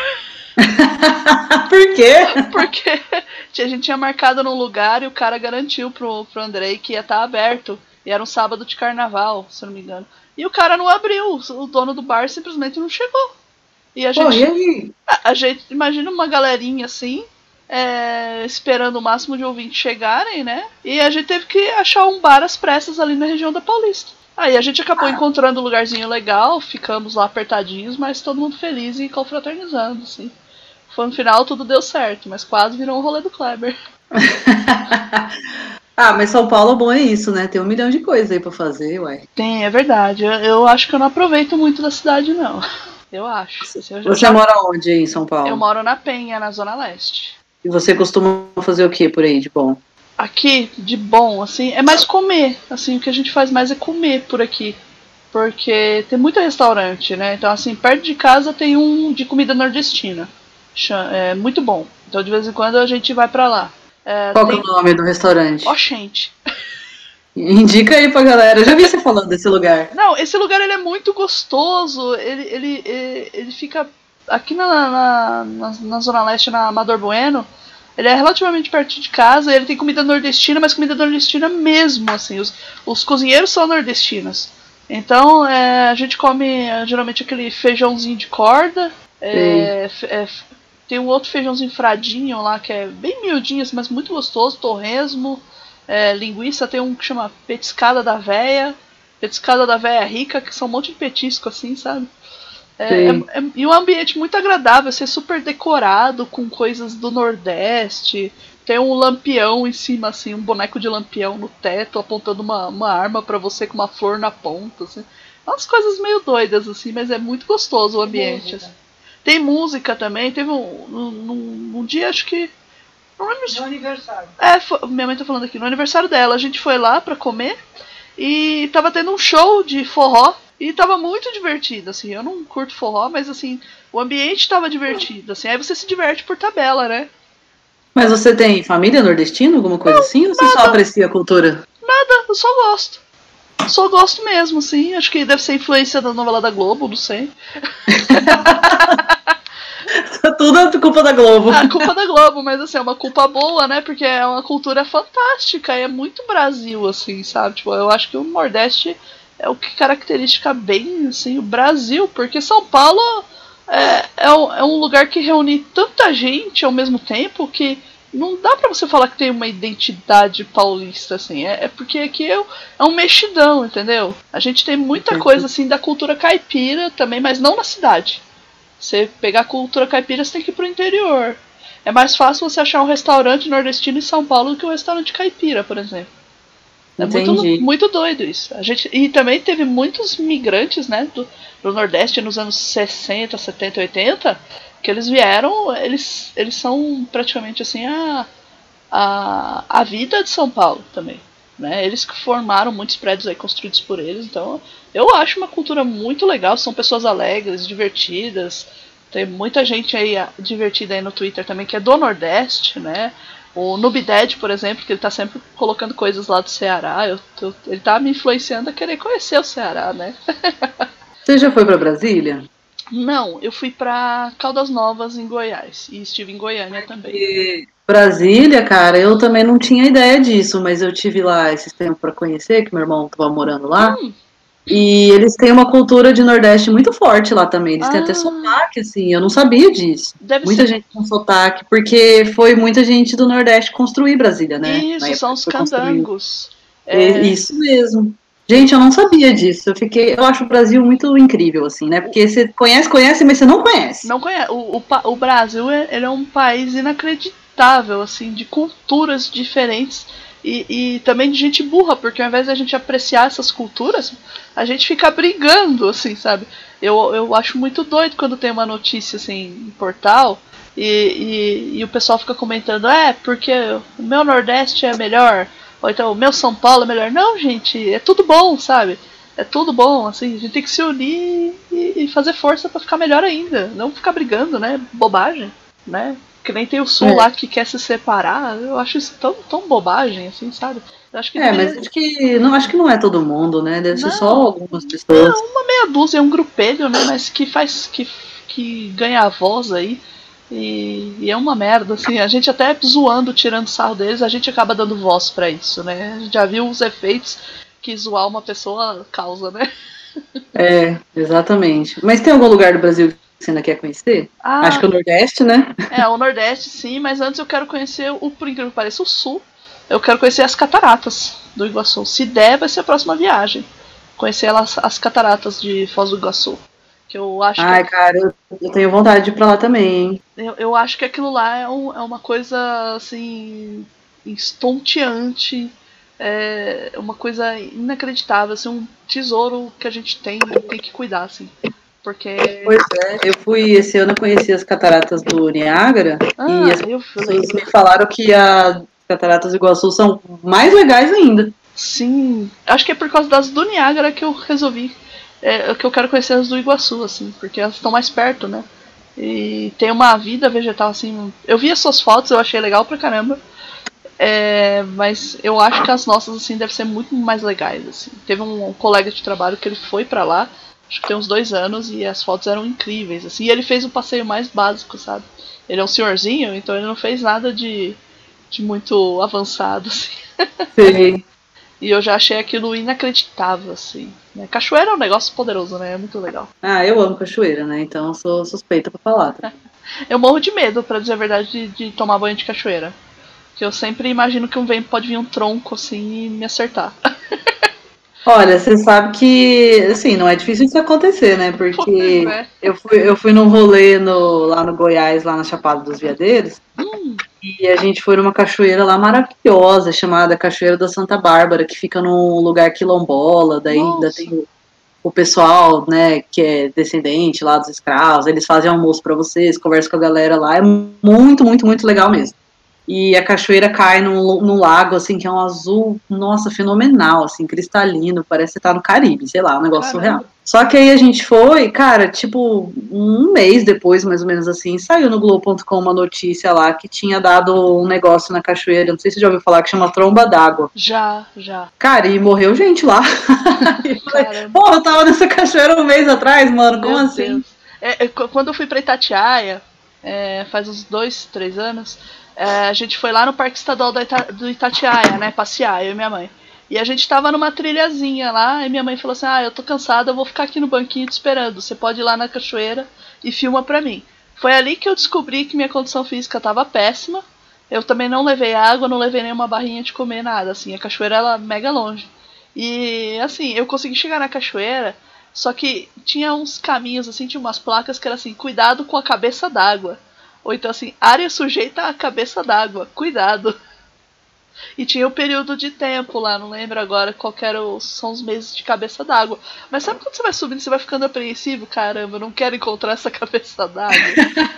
Por quê? Porque a gente tinha marcado num lugar e o cara garantiu pro, pro Andrei que ia estar tá aberto. E era um sábado de carnaval, se não me engano. E o cara não abriu, o dono do bar simplesmente não chegou. E a gente. Pô? A, a, gente imagina uma galerinha assim, é, esperando o máximo de ouvintes chegarem, né? E a gente teve que achar um bar às pressas ali na região da Paulista. Aí a gente acabou ah. encontrando um lugarzinho legal, ficamos lá apertadinhos, mas todo mundo feliz e confraternizando, assim. Foi no final tudo deu certo, mas quase virou um rolê do Kleber. ah, mas São Paulo bom é isso, né? Tem um milhão de coisas aí pra fazer, uai. Tem, é verdade. Eu, eu acho que eu não aproveito muito da cidade, não. Eu acho. Eu você já... mora onde aí em São Paulo? Eu moro na Penha, na Zona Leste. E você costuma fazer o que por aí de bom? Aqui, de bom, assim, é mais comer. Assim, o que a gente faz mais é comer por aqui. Porque tem muito restaurante, né? Então, assim, perto de casa tem um de comida nordestina é muito bom. Então de vez em quando a gente vai para lá. É, Qual tem... é o nome do restaurante? Oxente. Indica aí pra galera. Eu já vi você falando desse lugar. Não, esse lugar ele é muito gostoso. Ele, ele, ele, ele fica aqui na, na, na, na Zona Leste, na Amador Bueno, ele é relativamente perto de casa, ele tem comida nordestina, mas comida nordestina mesmo, assim. Os, os cozinheiros são nordestinos. Então, é, a gente come é, geralmente aquele feijãozinho de corda. É, é, tem um outro feijãozinho fradinho lá, que é bem miudinho, assim, mas muito gostoso. Torresmo, é, linguiça. Tem um que chama petiscada da véia. Petiscada da véia rica, que são um monte de petisco, assim, sabe? É, é, é, e um ambiente muito agradável, ser super decorado com coisas do Nordeste. Tem um lampião em cima, assim, um boneco de lampião no teto, apontando uma, uma arma para você com uma flor na ponta. Assim. Umas coisas meio doidas, assim, mas é muito gostoso o ambiente. Assim. Tem música também, teve um, um, um dia, acho que. No aniversário. É, foi, minha mãe tá falando aqui, no aniversário dela, a gente foi lá pra comer e tava tendo um show de forró e tava muito divertido, assim. Eu não curto forró, mas assim, o ambiente tava divertido, assim. Aí você se diverte por tabela, né? Mas você tem família nordestina, alguma coisa não, assim? Ou você nada. só aprecia a cultura? Nada, eu só gosto. Só gosto mesmo, sim. Acho que deve ser influência da novela da Globo, não sei. Tudo é culpa da Globo. É culpa da Globo, mas assim, é uma culpa boa, né? Porque é uma cultura fantástica, é muito Brasil, assim, sabe? Tipo, eu acho que o Nordeste é o que caracteriza bem assim, o Brasil, porque São Paulo é, é, um, é um lugar que reúne tanta gente ao mesmo tempo que não dá para você falar que tem uma identidade paulista, assim. É, é porque aqui é, é, um mexidão, entendeu? A gente tem muita coisa, assim, da cultura caipira também, mas não na cidade. Você pegar a cultura caipira, você tem que ir pro interior. É mais fácil você achar um restaurante nordestino em São Paulo do que um restaurante caipira, por exemplo. É muito, muito doido isso. A gente, e também teve muitos migrantes né, do, do Nordeste nos anos 60, 70, 80, que eles vieram, eles, eles são praticamente assim a, a, a vida de São Paulo também. Né? Eles que formaram muitos prédios aí construídos por eles, então eu acho uma cultura muito legal, são pessoas alegres, divertidas. Tem muita gente aí divertida aí no Twitter também que é do Nordeste, né? O Nubided, por exemplo, que ele tá sempre colocando coisas lá do Ceará, eu, eu, ele tá me influenciando a querer conhecer o Ceará, né? Você já foi para Brasília? Não, eu fui para Caldas Novas, em Goiás. E estive em Goiânia também. E Brasília, cara, eu também não tinha ideia disso, mas eu tive lá esse tempo para conhecer, que meu irmão estava morando lá. Hum. E eles têm uma cultura de Nordeste muito forte lá também. Eles ah. têm até ah. sotaque, assim. Eu não sabia disso. Deve muita ser. gente com sotaque, porque foi muita gente do Nordeste construir Brasília, né? Isso, são os candangos. É... Isso mesmo. Gente, eu não sabia disso. Eu fiquei, eu acho o Brasil muito incrível, assim, né? Porque você conhece, conhece, mas você não conhece. Não conhece. O, o, o Brasil, ele é um país inacreditável, assim, de culturas diferentes e, e, também de gente burra, porque ao invés de a gente apreciar essas culturas, a gente fica brigando, assim, sabe? Eu, eu acho muito doido quando tem uma notícia, assim, em portal, e, e, e o pessoal fica comentando, é, porque o meu Nordeste é melhor, ou então o meu São Paulo é melhor. Não, gente, é tudo bom, sabe? É tudo bom, assim, a gente tem que se unir e, e fazer força para ficar melhor ainda, não ficar brigando, né? Bobagem, né? Que nem tem o Sul é. lá que quer se separar. Eu acho isso tão, tão bobagem, assim, sabe? Eu acho que é, mas acho que, não, acho que não é todo mundo, né? Deve não, ser só algumas pessoas. Não, uma meia dúzia, um grupelho, né? Mas que faz. que, que ganha a voz aí. E, e, é uma merda, assim, a gente até zoando, tirando sarro deles, a gente acaba dando voz para isso, né? A gente já viu os efeitos que zoar uma pessoa causa, né? É, exatamente. Mas tem algum lugar do Brasil você ainda quer conhecer? Ah, Acho que o Nordeste, né? É, o Nordeste sim, mas antes eu quero conhecer o, por incrível que pareça, o Sul. Eu quero conhecer as cataratas do Iguaçu. Se der, vai ser a próxima viagem. Conhecer elas, as cataratas de Foz do Iguaçu. Que eu acho Ai, que... cara, eu, eu, tenho vontade de ir pra lá também, hein? Eu, eu acho que aquilo lá é, um, é uma coisa, assim, estonteante. É uma coisa inacreditável, assim, um tesouro que a gente tem e tem que cuidar, assim. Porque. Pois é, eu fui esse ano eu conheci as cataratas do Niágara ah, e as pessoas me falaram que as cataratas do Iguaçu são mais legais ainda. Sim, acho que é por causa das do Niágara que eu resolvi. É, que eu quero conhecer as do Iguaçu, assim, porque elas estão mais perto, né? E tem uma vida vegetal, assim. Eu vi as suas fotos, eu achei legal pra caramba. É, mas eu acho que as nossas, assim, devem ser muito mais legais, assim. Teve um, um colega de trabalho que ele foi para lá acho que tem uns dois anos, e as fotos eram incríveis, assim. E ele fez o passeio mais básico, sabe? Ele é um senhorzinho, então ele não fez nada de, de muito avançado, assim. Sim. E eu já achei aquilo inacreditável, assim. Né? Cachoeira é um negócio poderoso, né? É muito legal. Ah, eu amo cachoeira, né? Então eu sou suspeita pra falar. Tá? eu morro de medo, para dizer a verdade, de, de, tomar banho de cachoeira. Que eu sempre imagino que um vento pode vir um tronco, assim, e me acertar. Olha, você sabe que, assim, não é difícil isso acontecer, né? Porque é. eu, fui, eu fui num rolê no, lá no Goiás, lá na Chapada dos Veadeiros, hum. e a gente foi numa cachoeira lá maravilhosa, chamada Cachoeira da Santa Bárbara, que fica num lugar quilombola, daí Nossa. ainda tem o, pessoal, né, que é descendente lá dos escravos, eles fazem almoço para vocês, conversam com a galera lá, é muito, muito, muito legal mesmo e a cachoeira cai num, num, lago, assim, que é um azul, nossa, fenomenal, assim, cristalino, parece que tá no Caribe, sei lá, um negócio Caramba. surreal. Só que aí a gente foi, cara, tipo, um mês depois, mais ou menos assim, saiu no Globo.com uma notícia lá que tinha dado um negócio na cachoeira, não sei se você já ouviu falar, que chama tromba d'água. Já, já. Cara, e morreu gente lá. Pô, eu tava nessa cachoeira um mês atrás, mano, como Meu assim? É, quando eu fui pra Itatiaia, é, faz uns dois, três anos, é, a gente foi lá no Parque Estadual do Itatiaia, né? Passear, eu e minha mãe. E a gente tava numa trilhazinha lá, e minha mãe falou assim: Ah, eu tô cansada, eu vou ficar aqui no banquinho te esperando. Você pode ir lá na cachoeira e filma pra mim. Foi ali que eu descobri que minha condição física tava péssima. Eu também não levei água, não levei nenhuma barrinha de comer, nada. Assim, a cachoeira ela é mega longe. E assim, eu consegui chegar na cachoeira, só que tinha uns caminhos, assim, tinha umas placas que era assim: cuidado com a cabeça d'água. Ou então assim, área sujeita à cabeça d'água, cuidado. E tinha o um período de tempo lá, não lembro agora qual era o, são os meses de cabeça d'água. Mas sabe quando você vai subindo, você vai ficando apreensivo? Caramba, eu não quero encontrar essa cabeça d'água.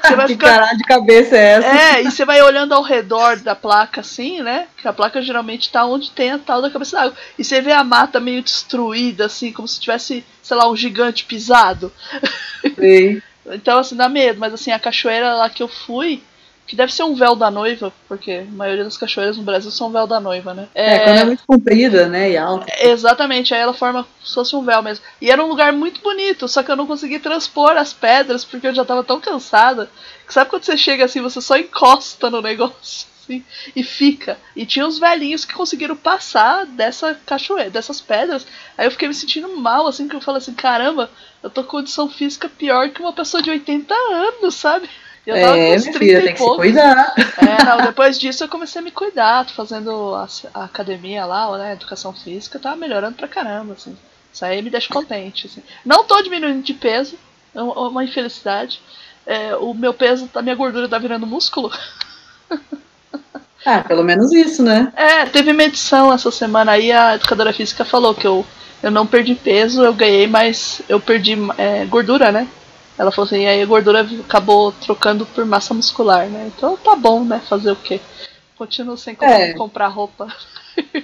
Você vai que ficar... caralho de cabeça é essa? É, e você vai olhando ao redor da placa assim, né? Que a placa geralmente tá onde tem a tal da cabeça d'água. E você vê a mata meio destruída, assim, como se tivesse, sei lá, um gigante pisado. Sim. Então, assim, dá medo, mas assim, a cachoeira lá que eu fui, que deve ser um véu da noiva, porque a maioria das cachoeiras no Brasil são véu da noiva, né? É, é quando é muito comprida, né, e alta. Exatamente, aí ela forma como se fosse um véu mesmo. E era um lugar muito bonito, só que eu não consegui transpor as pedras, porque eu já tava tão cansada, que sabe quando você chega assim, você só encosta no negócio? Assim, e fica. E tinha uns velhinhos que conseguiram passar dessa cachoeira, dessas pedras. Aí eu fiquei me sentindo mal, assim, que eu falei assim, caramba, eu tô com condição física pior que uma pessoa de 80 anos, sabe? Eu tava é, com uns 30 filha, tem que se cuidar. É, não, depois disso eu comecei a me cuidar, tô fazendo a, a academia lá, né, educação física, tá melhorando pra caramba, assim. Isso aí me deixa contente, assim. Não tô diminuindo de peso, é uma infelicidade. É, o meu peso, a minha gordura tá virando músculo. Ah, pelo menos isso, né? É, teve medição essa semana aí, a educadora física falou que eu, eu não perdi peso, eu ganhei, mas eu perdi é, gordura, né? Ela falou assim, aí a gordura acabou trocando por massa muscular, né? Então tá bom, né? Fazer o quê? Continuo sem é. comprar roupa.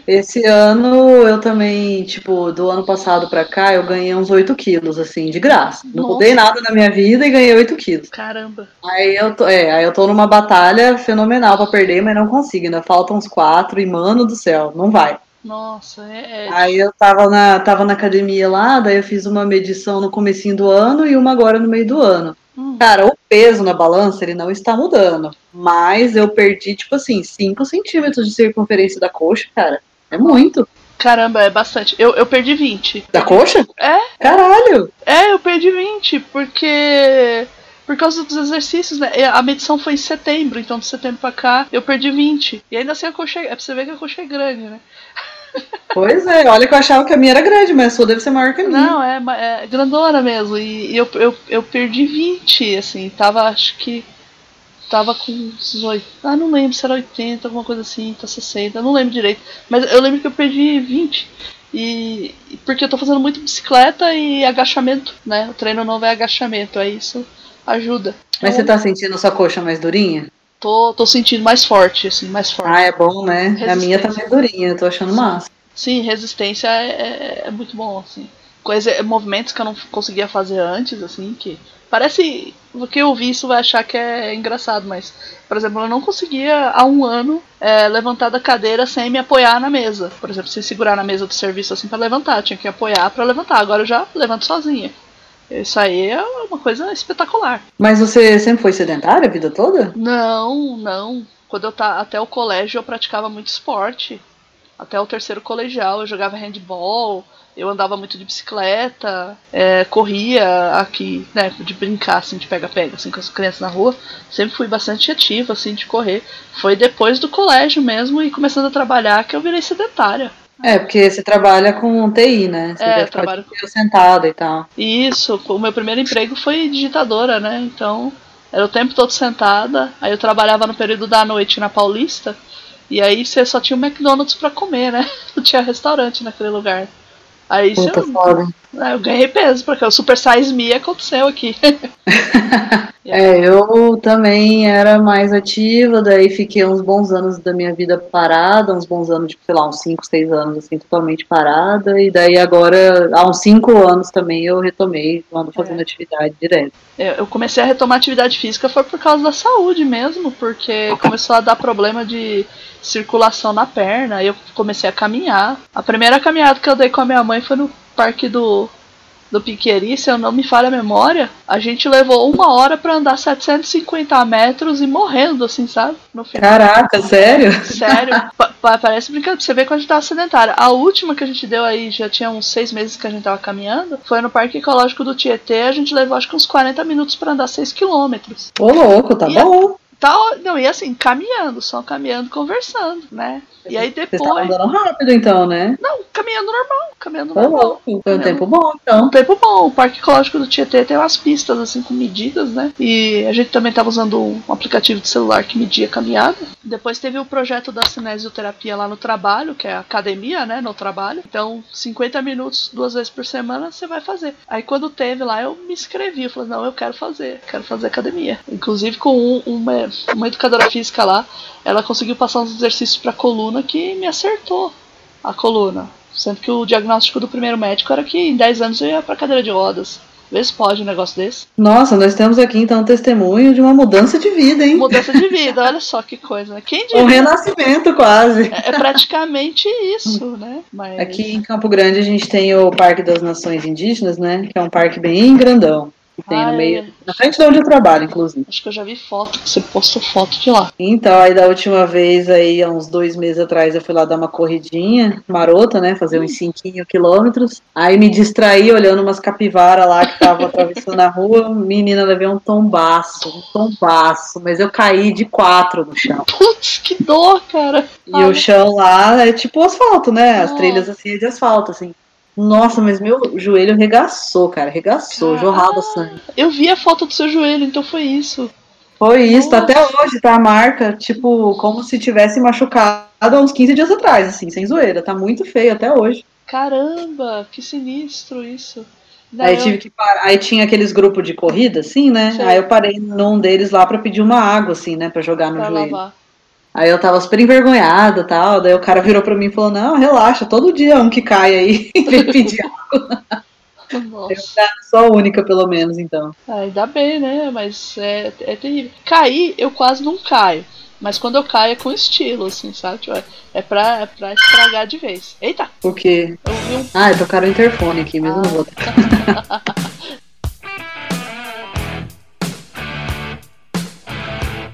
Esse ano eu também, tipo, do ano passado pra cá, eu ganhei uns 8 quilos, assim, de graça. Não Nossa. mudei nada na minha vida e ganhei 8 quilos. Caramba. Aí eu tô, é, aí eu tô numa batalha fenomenal pra perder, mas não consigo. Ainda faltam uns 4 e, mano do céu, não vai. Nossa, é, é. Aí eu tava na, tava na academia lá, daí eu fiz uma medição no comecinho do ano e uma agora no meio do ano. Hum. Cara, o peso na balança, ele não está mudando. Mas eu perdi, tipo assim, 5 centímetros de circunferência da coxa, cara. É muito. Caramba, é bastante. Eu, eu perdi 20. Da coxa? É. Caralho! É, eu perdi 20, porque. Por causa dos exercícios, né? A medição foi em setembro, então de setembro pra cá eu perdi 20. E ainda assim a coxa. É pra você ver que a coxa é grande, né? Pois é, olha que eu achava que a minha era grande, mas a sua deve ser maior que a minha. Não, é, é grandona mesmo. E, eu, eu, eu perdi 20, assim, tava, acho que. Tava com uns 8. Ah, não lembro se era 80, alguma coisa assim, tá 60, não lembro direito. Mas eu lembro que eu perdi 20. E. Porque eu tô fazendo muito bicicleta e agachamento, né? O treino novo é agachamento, aí isso ajuda. Mas então, você tá sentindo a sua coxa mais durinha? Tô, tô sentindo mais forte, assim, mais forte. Ah, é bom, né? A minha tá meio durinha, eu tô achando massa. Sim, resistência é, é, é, muito bom, assim. Coisa, movimentos que eu não conseguia fazer antes, assim, que. Parece. que eu vi isso vai achar que é engraçado, mas, por exemplo, eu não conseguia há um ano é, levantar da cadeira sem me apoiar na mesa. Por exemplo, sem segurar na mesa do serviço assim para levantar. Eu tinha que apoiar para levantar. Agora eu já levanto sozinha. Isso aí é uma coisa espetacular. Mas você sempre foi sedentária a vida toda? Não, não. Quando eu tá até o colégio eu praticava muito esporte. Até o terceiro colegial eu jogava handball, eu andava muito de bicicleta, é, corria aqui, né, de brincar, assim, de pega-pega, assim, com as crianças na rua. Sempre fui bastante ativa, assim, de correr. Foi depois do colégio mesmo e começando a trabalhar que eu virei sedentária. É, porque você trabalha com TI, né? Você é, trabalho com... sentada e tal. Isso, o meu primeiro emprego foi digitadora, né? Então, era o tempo todo sentada. Aí eu trabalhava no período da noite na Paulista. E aí você só tinha o McDonald's para comer, né? Não tinha restaurante naquele lugar. Aí Puta foda. É, eu ganhei peso, porque o Super Size Me aconteceu aqui. é, eu também era mais ativa, daí fiquei uns bons anos da minha vida parada, uns bons anos, tipo, sei lá, uns 5, 6 anos, assim, totalmente parada, e daí agora, há uns 5 anos também eu retomei, ando fazendo é. atividade direto. Eu comecei a retomar atividade física foi por causa da saúde mesmo, porque começou a dar problema de circulação na perna, e eu comecei a caminhar. A primeira caminhada que eu dei com a minha mãe foi no parque do, do Piqueri, se eu não me falha a memória, a gente levou uma hora para andar 750 metros e morrendo, assim, sabe? No final. Caraca, sério? Sério. parece brincadeira, você vê que a gente tava sedentária. A última que a gente deu aí, já tinha uns seis meses que a gente tava caminhando, foi no Parque Ecológico do Tietê, a gente levou acho que uns 40 minutos para andar 6 quilômetros. Ô, louco, tá e bom. Tá, não, e assim, caminhando, só caminhando, conversando, né? E aí depois. Você andando rápido então, né? Não, caminhando normal, caminhando normal. Foi um tempo bom, então. Um tempo bom. O Parque Ecológico do Tietê tem umas pistas, assim, com medidas, né? E a gente também tava usando um aplicativo de celular que media a caminhada. Depois teve o projeto da cinesioterapia lá no trabalho, que é a academia, né? No trabalho. Então, 50 minutos, duas vezes por semana, você vai fazer. Aí quando teve lá, eu me inscrevi. Eu falei, não, eu quero fazer, quero fazer academia. Inclusive com um, uma, uma educadora física lá, ela conseguiu passar uns exercícios pra coluna que me acertou a coluna. Sendo que o diagnóstico do primeiro médico era que em 10 anos eu ia pra cadeira de rodas. Vê se pode um negócio desse. Nossa, nós temos aqui então um testemunho de uma mudança de vida, hein? Mudança de vida, olha só que coisa, né? Quem diria? Um renascimento quase. É, é praticamente isso, né? Mas... Aqui em Campo Grande a gente tem o Parque das Nações Indígenas, né? Que é um parque bem grandão que tem ah, no meio. É. Na frente de onde eu trabalho, inclusive. Acho que eu já vi foto, você postou foto de lá. Então, aí da última vez, aí, há uns dois meses atrás, eu fui lá dar uma corridinha marota, né? Fazer uns 5 quilômetros. Aí me distraí olhando umas capivaras lá que estavam atravessando a rua. Menina, levei um tombaço, um tombaço. Mas eu caí de quatro no chão. Putz, que dor, cara. E Ai. o chão lá é tipo asfalto, né? As trilhas assim é de asfalto, assim. Nossa, mas meu joelho regaçou, cara. Regaçou, jorrava sangue. Eu vi a foto do seu joelho, então foi isso. Foi isso, Nossa. até hoje tá a marca, tipo, como se tivesse machucado há uns 15 dias atrás, assim, sem zoeira. Tá muito feio até hoje. Caramba, que sinistro isso. Aí eu... tive que parar. Aí tinha aqueles grupos de corrida, assim, né? Sei. Aí eu parei num deles lá pra pedir uma água, assim, né? Pra jogar no pra joelho. Lavar. Aí eu tava super envergonhada e tal. Daí o cara virou pra mim e falou: Não, relaxa, todo dia um que cai aí e vem pedir água. Nossa. Eu sou a única, pelo menos, então. Ah, ainda bem, né? Mas é, é terrível. Cair, eu quase não caio. Mas quando eu caio é com estilo, assim, sabe? Tipo, é, pra, é pra estragar de vez. Eita! O quê? Eu vi um... Ah, eu tocaram o interfone aqui, mesmo ah. não vou.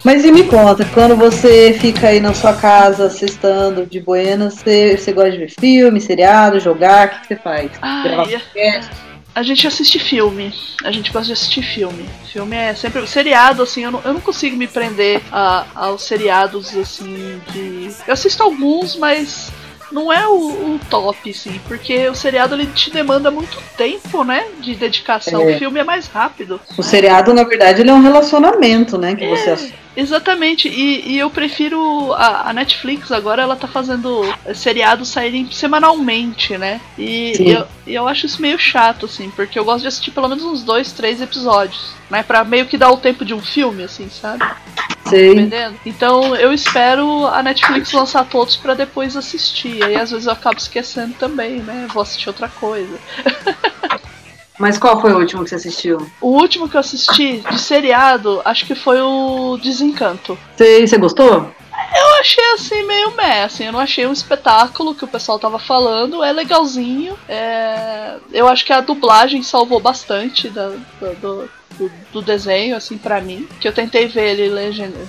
Mas e me conta, quando você fica aí na sua casa assistindo de buenas, você, você gosta de ver filme, seriado, jogar? O que, que você faz? Ai, a gente assiste filme. A gente gosta de assistir filme. Filme é sempre. Seriado, assim, eu não, eu não consigo me prender a, aos seriados, assim, de. Eu assisto alguns, mas não é o, o, top, assim, porque o seriado ele te demanda muito tempo, né? De dedicação. É. O filme é mais rápido. O seriado, na verdade, ele é um relacionamento, né? Que é. você Exatamente, e, e eu prefiro a, a, Netflix agora, ela tá fazendo seriados saírem semanalmente, né? E eu, eu acho isso meio chato, assim, porque eu gosto de assistir pelo menos uns dois, três episódios, né? Pra meio que dar o tempo de um filme, assim, sabe? Sim. Entendendo? Então eu espero a Netflix lançar todos para depois assistir. E aí às vezes eu acabo esquecendo também, né? Vou assistir outra coisa. Mas qual foi o último que você assistiu? O último que eu assisti de seriado, acho que foi o Desencanto. Você, gostou? Eu achei assim meio meh, assim, eu não achei um espetáculo que o pessoal tava falando, é legalzinho. É... Eu acho que a dublagem salvou bastante da, do, do, do, desenho, assim, para mim. Que eu tentei ver ele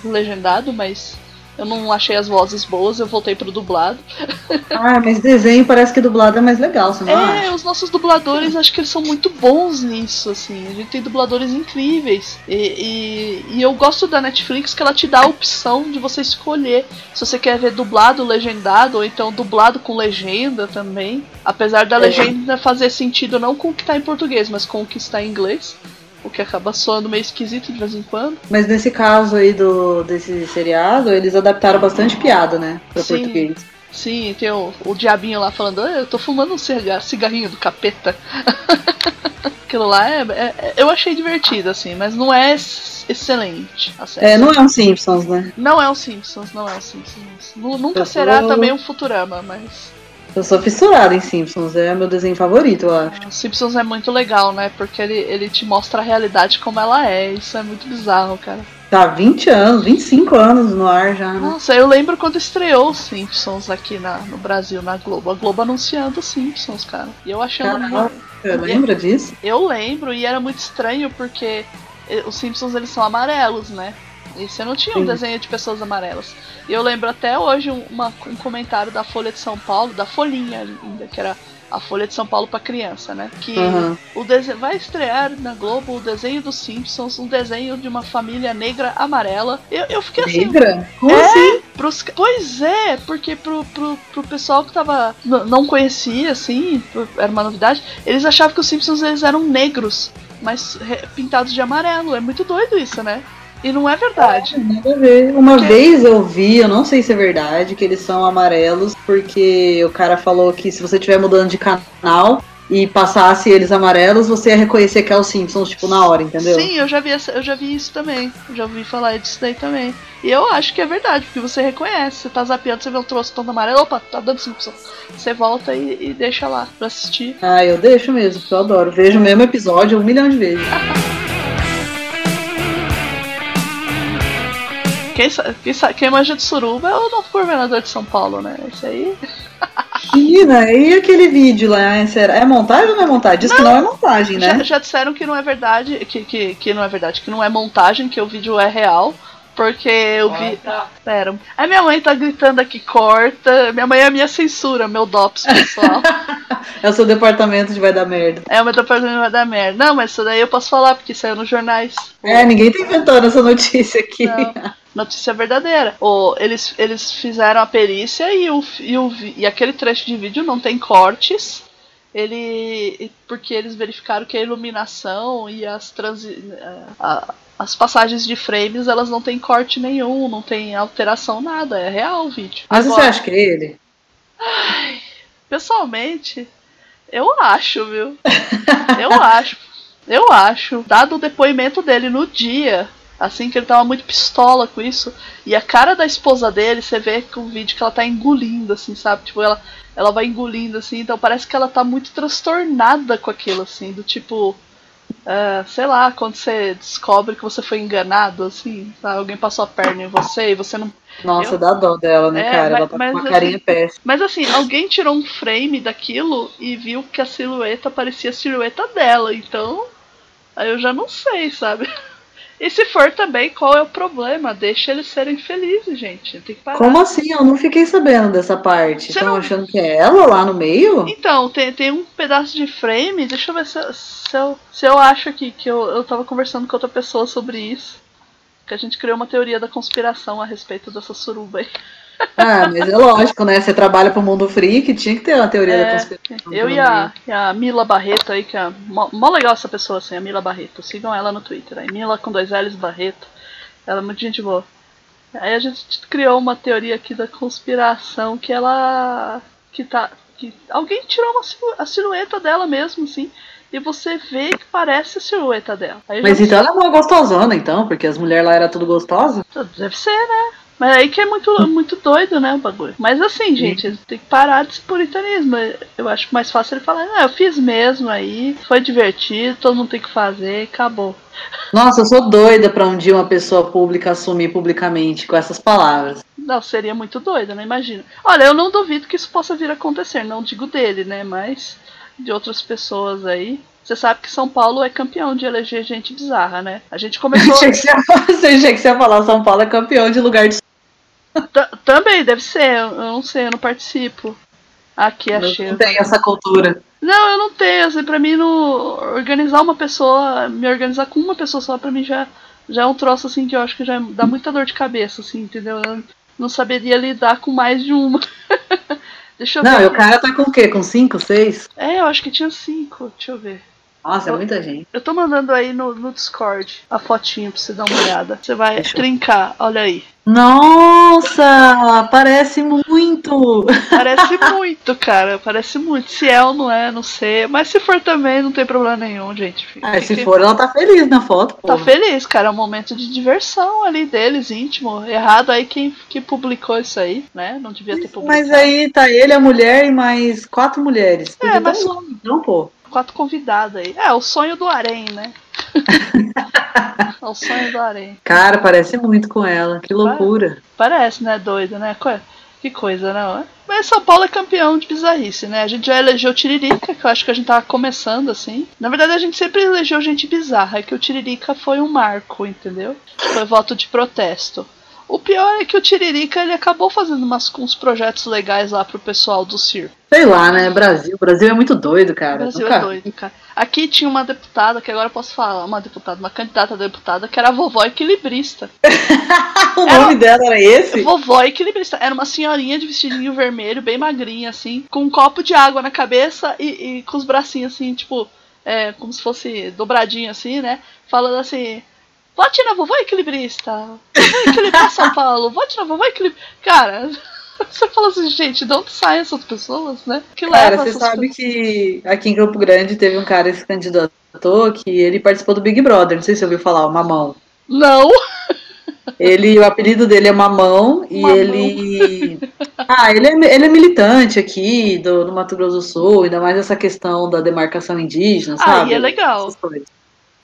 legendado, mas eu não achei as vozes boas, eu voltei pro dublado. Ah, mas desenho parece que dublado é mais legal, você não é, acha? os nossos dubladores, acho que eles são muito bons nisso, assim. A gente tem dubladores incríveis. E, e, e, eu gosto da Netflix que ela te dá a opção de você escolher se você quer ver dublado, legendado, ou então dublado com legenda também. Apesar da é. legenda fazer sentido não com o que tá em português, mas com o que está em inglês o que acaba soando meio esquisito de vez em quando. Mas nesse caso aí do, desse seriado, eles adaptaram bastante piada, né? Pra Sim. português. Sim, tem o, o diabinho lá falando, ah, eu tô fumando um cigarrinho do capeta. Aquilo lá é, é, eu achei divertido, assim, mas não é excelente. É, não é um Simpsons, né? Não é um Simpsons, não é um Simpsons. Nunca será também um Futurama, mas. Eu sou fissurada em Simpsons, é meu desenho favorito, eu acho. Simpsons é muito legal, né? Porque ele, ele te mostra a realidade como ela é. Isso é muito bizarro, cara. Tá 20 anos, 25 anos no ar já. Né? Nossa, eu lembro quando estreou os Simpsons aqui na, no Brasil, na Globo. A Globo anunciando os Simpsons, cara. E eu achando. Caramba, muito... lembra disso? Eu lembro, e era muito estranho porque os Simpsons eles são amarelos, né? E você não tinha um Sim. desenho de pessoas amarelas. E eu lembro até hoje uma, um comentário da Folha de São Paulo, da Folhinha ainda, que era a Folha de São Paulo para criança, né? Que uhum. o desenho vai estrear na Globo o desenho dos Simpsons, um desenho de uma família negra amarela. Eu, eu fiquei assim. Negra? Como é, assim? Pros, pois é, porque pro, pro, pro pessoal que tava. não conhecia, assim, era uma novidade, eles achavam que os Simpsons eles eram negros, mas pintados de amarelo. É muito doido isso, né? E não é verdade. É, nada a ver. Uma porque... vez eu vi, eu não sei se é verdade, que eles são amarelos, porque o cara falou que se você estiver mudando de canal, e passasse eles amarelos, você ia reconhecer que é o Simpsons, tipo, na hora, entendeu? Sim, eu já vi, eu já vi isso também. Eu já ouvi falar disso daí também. E eu acho que é verdade, porque você reconhece. Você tá zapeando, você vê um troço todo amarelo, opa, tá dando Simpsons. Você volta e, e, deixa lá pra assistir. Ah, eu deixo mesmo, porque eu adoro. Vejo o mesmo episódio um milhão de vezes. Quem, quem, quem manja de suruba é o novo governador de São Paulo, né? Isso aí. Menina, e aquele vídeo lá? É montagem ou não é montagem? Diz não, que não é montagem, né? Já, já, disseram que não é verdade, que, que, que não é verdade, que não é montagem, que o vídeo é real. Porque eu vi. Ah, Pera. A minha mãe tá gritando aqui, corta. Minha mãe é a minha censura, meu DOPS, pessoal. é o seu departamento de vai dar merda. É o meu departamento de vai dar merda. Não, mas isso daí eu posso falar, porque saiu nos jornais. É, ninguém tá inventando essa notícia aqui. Não notícia verdadeira. Ou eles, eles fizeram a perícia e, o, e, o, e aquele trecho de vídeo não tem cortes. Ele. Porque eles verificaram que a iluminação e as transi, a, as passagens de frames elas não tem corte nenhum, não tem alteração, nada. É real o vídeo. Mas Agora, você acha que é ele? Ai, pessoalmente, eu acho, viu? eu acho. Eu acho. Dado o depoimento dele no dia Assim que ele tava muito pistola com isso. E a cara da esposa dele, você vê com o vídeo que ela tá engolindo, assim, sabe? Tipo, ela, ela vai engolindo, assim. Então parece que ela tá muito transtornada com aquilo, assim. Do tipo. Uh, sei lá, quando você descobre que você foi enganado, assim, sabe? alguém passou a perna em você e você não. Nossa, eu... dá dó dela, né, é, cara? Mas, ela tá com uma carinha assim, péssima. Mas assim, alguém tirou um frame daquilo e viu que a silhueta parecia a silhueta dela, então. Aí eu já não sei, sabe? E se for também, qual é o problema? Deixa eles serem felizes, gente. Tem que parar. Como assim? Eu não fiquei sabendo dessa parte. Estão não... achando que é ela lá no meio? Então, tem, tem um pedaço de frame. Deixa eu ver se, se, eu, se eu acho aqui que eu, eu tava conversando com outra pessoa sobre isso. Que a gente criou uma teoria da conspiração a respeito dessa suruba aí. Ah, mas é lógico, né? Você trabalha pro mundo freak, tinha que ter uma teoria é, da conspiração. Eu e a, e a, Mila Barreto aí, que é mó, mó, legal essa pessoa assim, a Mila Barreto. Sigam ela no Twitter aí. Mila com dois L's Barreto. Ela é muito gente boa. Aí a gente criou uma teoria aqui da conspiração que ela. que tá. que alguém tirou uma a silhueta dela mesmo, assim. E você vê que parece a silhueta dela. Mas então ela é gostosona, então, porque as mulheres lá eram tudo gostosas? Deve ser, né? Mas aí que é muito, muito doido, né, o bagulho. Mas assim, gente, tem que parar desse puritanismo. Eu acho mais fácil ele falar, ah, eu fiz mesmo aí, foi divertido, todo mundo tem que fazer, acabou. Nossa, eu sou doida pra um dia uma pessoa pública assumir publicamente com essas palavras. Não, seria muito doido, né? Imagina. Olha, eu não duvido que isso possa vir a acontecer. Não digo dele, né? Mas de outras pessoas aí. Você sabe que São Paulo é campeão de eleger gente bizarra, né? A gente começou. Achei que você ia falar, São Paulo é campeão de lugar de. Também, deve ser. Eu não sei, eu não participo. Aqui achei. Não tem essa cultura. Não, eu não tenho. Assim, pra mim, no... organizar uma pessoa, me organizar com uma pessoa só, pra mim já, já é um troço assim que eu acho que já dá muita dor de cabeça, assim, entendeu? Eu não saberia lidar com mais de uma. Deixa eu não, ver. Não, o cara tá com o quê? Com cinco, seis? É, eu acho que tinha cinco. Deixa eu ver. Nossa, é muita gente. Eu tô mandando aí no, no Discord a fotinha pra você dar uma olhada. Você vai Deixa trincar, olha aí. Nossa, parece muito. Parece muito, cara. Parece muito. Se é ou não é, não sei. Mas se for também, não tem problema nenhum, gente. Fica, ah, se for, ela tá feliz na foto. Tá feliz, cara. É um momento de diversão ali deles, íntimo. Errado aí quem que publicou isso aí, né? Não devia ter publicado. Mas aí tá ele, a mulher e mais quatro mulheres. É, mas. Não, pô quatro convidados aí. É, o sonho do Arém, né? é o sonho do Arém. Cara, parece muito com ela. Que loucura. Parece, né? Doido, né? Que coisa, não? Né? Mas São Paulo é campeão de bizarrice, né? A gente já elegeu o Tiririca, que eu acho que a gente tava começando assim. Na verdade, a gente sempre elegeu gente bizarra, é que o Tiririca foi um marco, entendeu? Foi voto de protesto. O pior é que o Tiririca ele acabou fazendo umas, uns projetos legais lá pro pessoal do circo. Sei lá, né? Brasil. Brasil é muito doido, cara. Brasil Nunca... é doido, cara. Aqui tinha uma deputada, que agora eu posso falar, uma deputada, uma candidata a deputada, que era a vovó equilibrista. o era, nome dela era esse? Vovó equilibrista. Era uma senhorinha de vestidinho vermelho, bem magrinha, assim, com um copo de água na cabeça e, e com os bracinhos assim, tipo, é, como se fosse dobradinho assim, né? Falando assim. Vote na vovó equilibrista. Vovó equilibrar São Paulo. Vote na vovó equilibrista. Cara, você fala assim, gente, de onde saem essas pessoas, né? Que cara, você sabe pessoas? que aqui em Campo Grande teve um cara que se candidatou que ele participou do Big Brother. Não sei se você ouviu falar, o Mamão. Não! Ele, o apelido dele é Mamão e Mamão. ele. Ah, ele é, ele é militante aqui do, do Mato Grosso do Sul, ainda mais essa questão da demarcação indígena, sabe? Ah, e é legal.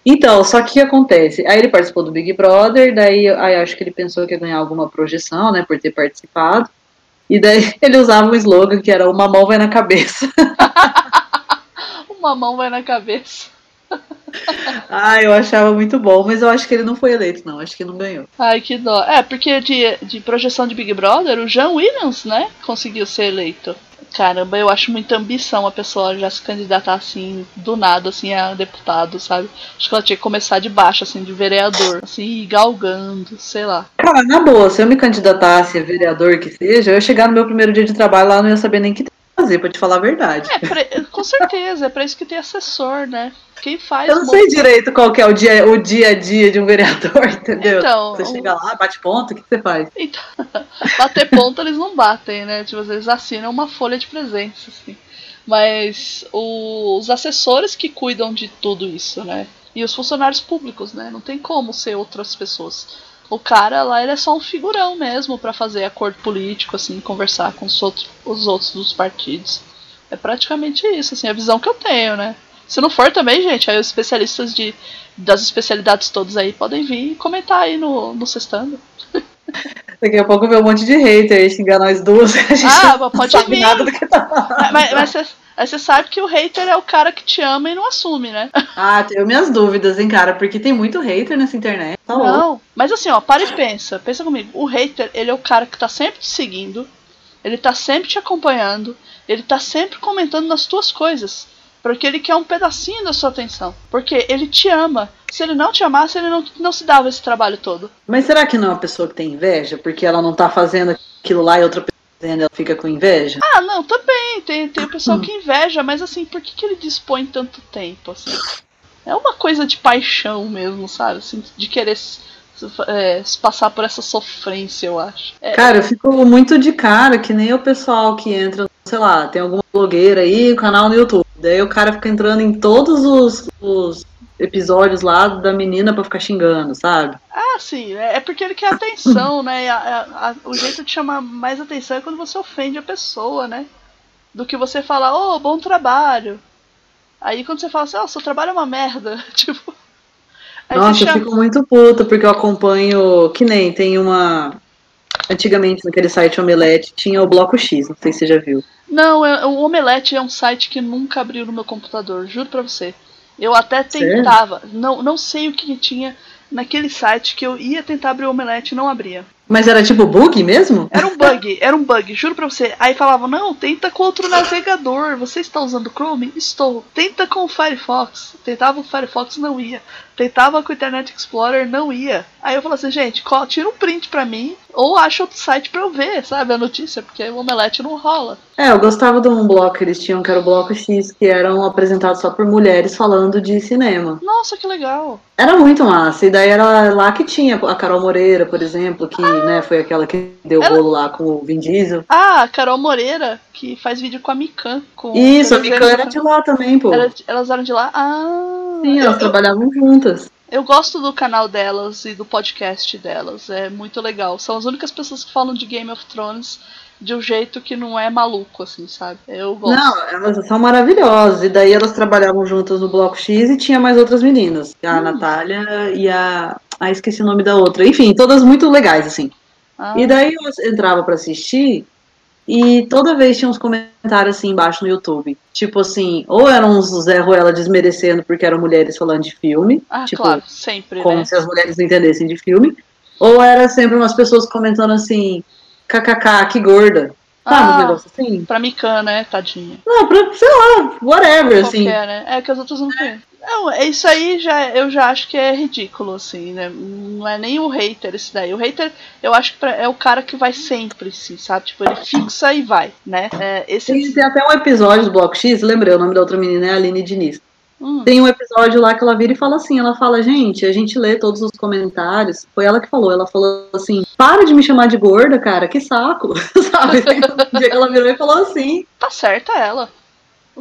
Então, só que o que acontece? Aí ele participou do Big Brother, daí aí acho que ele pensou que ia ganhar alguma projeção, né, por ter participado. E daí ele usava um slogan que era uma mão vai na cabeça. uma mão vai na cabeça. Ah, eu achava muito bom, mas eu acho que ele não foi eleito, não. Acho que não ganhou. Ai, que dó. É, porque de, de projeção de Big Brother, o Jean Williams, né, conseguiu ser eleito. Caramba, eu acho muita ambição a pessoa já se candidatar assim, do nada, assim, a deputado, sabe? Acho que ela tinha que começar de baixo, assim, de vereador, assim, galgando, sei lá. Cara, na boa, se eu me candidatasse a vereador que seja, eu ia chegar no meu primeiro dia de trabalho lá, não ia saber nem que fazer, pra te falar a verdade. É, pra, com certeza, é pra isso que tem assessor, né? Quem faz. Eu não sei direito qual que é o dia, o dia a dia de um vereador, entendeu? Então, você chega lá, bate ponto, o que, você faz? Então, bater ponto eles não batem, né? Tipo, eles assinam uma folha de presença, assim. Mas o, os assessores que cuidam de tudo isso, né? E os funcionários públicos, né? Não tem como ser outras pessoas. O cara lá, ele é só um figurão mesmo para fazer acordo político, assim, conversar com os outros, os outros dos partidos. É praticamente isso, assim, a visão que eu tenho, né? Se não for também, gente, aí os especialistas de, das especialidades todos aí podem vir e comentar aí no, no Sextando. Daqui a pouco vê um monte de hater xingar nós duas. ah, pode vir. Nada do que tá mas, mas, mas Aí você sabe que o hater é o cara que te ama e não assume, né? Ah, tenho minhas dúvidas, hein, cara, porque tem muito hater nessa internet. Tá não, louco. mas assim, ó, para e pensa. Pensa comigo. O hater, ele é o cara que tá sempre te seguindo, ele tá sempre te acompanhando, ele tá sempre comentando nas tuas coisas. Porque ele quer um pedacinho da sua atenção. Porque ele te ama. Se ele não te amasse, ele não, não se dava esse trabalho todo. Mas será que não é uma pessoa que tem inveja? Porque ela não tá fazendo aquilo lá e outra ela fica com inveja? Ah, não, também. Tem, tem o pessoal que inveja, mas assim, por que, que ele dispõe tanto tempo? Assim? É uma coisa de paixão mesmo, sabe? Assim, de querer é, passar por essa sofrência, eu acho. É, cara, eu fico muito de cara, que nem o pessoal que entra, sei lá, tem alguma blogueira aí, canal no YouTube. Daí o cara fica entrando em todos os, os episódios lá da menina pra ficar xingando, sabe? Ah, sim. É, é porque ele quer atenção, né? A, a, a, o jeito de chamar mais atenção é quando você ofende a pessoa, né? Do que você falar, ô, oh, bom trabalho. Aí quando você fala assim, ó, oh, seu trabalho é uma merda, tipo. Nossa, chama... eu fico muito puta porque eu acompanho. Que nem tem uma. Antigamente, naquele site Omelete, tinha o Bloco X, não sei se você já viu. Não, é, o Omelete é um site que nunca abriu no meu computador, juro pra você. Eu até tentava, não, não sei o que tinha naquele site que eu ia tentar abrir o Omelete e não abria. Mas era tipo bug mesmo? Era um bug, era um bug, juro pra você. Aí falavam, não, tenta com outro navegador. Você está usando Chrome? Estou. Tenta com o Firefox. Tentava o Firefox, não ia. Tentava com o Internet Explorer, não ia. Aí eu falei assim, gente, tira um print pra mim ou acha outro site pra eu ver, sabe, a notícia, porque o Omelete não rola. É, eu gostava de um bloco que eles tinham, que era o Bloco X, que eram apresentados só por mulheres falando de cinema. Nossa, que legal. Era muito massa. E daí era lá que tinha a Carol Moreira, por exemplo, que ah, né, foi aquela que deu ela... bolo lá com o Vin Diesel. Ah, a Carol Moreira, que faz vídeo com a Mikan. Com Isso, a Mikan era de lá também, pô. Era, elas eram de lá? Ah. Sim, elas eu, trabalhavam juntas. Eu gosto do canal delas e do podcast delas. É muito legal. São as únicas pessoas que falam de Game of Thrones de um jeito que não é maluco, assim, sabe? Eu gosto. Não, elas são maravilhosas. E daí elas trabalhavam juntas no Bloco X e tinha mais outras meninas. A hum. Natália e a. Ah, esqueci o nome da outra. Enfim, todas muito legais, assim. Ah. E daí eu entrava para assistir e toda vez tinha uns comentários assim embaixo no YouTube. Tipo assim, ou eram uns Zé Ruela desmerecendo porque eram mulheres falando de filme. Ah, tipo, claro, sempre. Como né? se as mulheres não entendessem de filme. Ou era sempre umas pessoas comentando assim, kkk, que gorda. Sabe, ah, um negócio assim? Pra Mikan, né, tadinha. Não, pra, sei lá, whatever, assim. Qualquer, né? É que as outras não tem. Não, é isso aí já eu já acho que é ridículo, assim, né? Não é nem o hater esse daí. O hater, eu acho que é o cara que vai sempre, assim, sabe? Tipo, ele fixa e vai, né? É, esse... tem, tem até um episódio do Bloco X, lembrei, o nome da outra menina é Aline Diniz. Hum. Tem um episódio lá que ela vira e fala assim, ela fala, gente, a gente lê todos os comentários. Foi ela que falou, ela falou assim, para de me chamar de gorda, cara, que saco, sabe? um dia que ela virou e falou assim. Tá certa ela.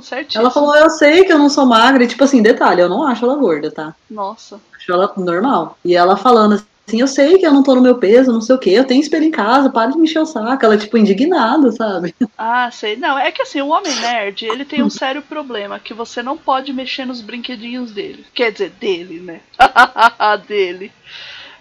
Certíssimo. Ela falou, eu sei que eu não sou magra, e tipo assim, detalhe, eu não acho ela gorda, tá? Nossa. Acho ela normal. E ela falando assim, eu sei que eu não tô no meu peso, não sei o que, eu tenho espelho em casa, para de me encher o saco. Ela, tipo, indignada, sabe? Ah, sei. Não, é que assim, o homem nerd, ele tem um sério problema, que você não pode mexer nos brinquedinhos dele. Quer dizer, dele, né? dele.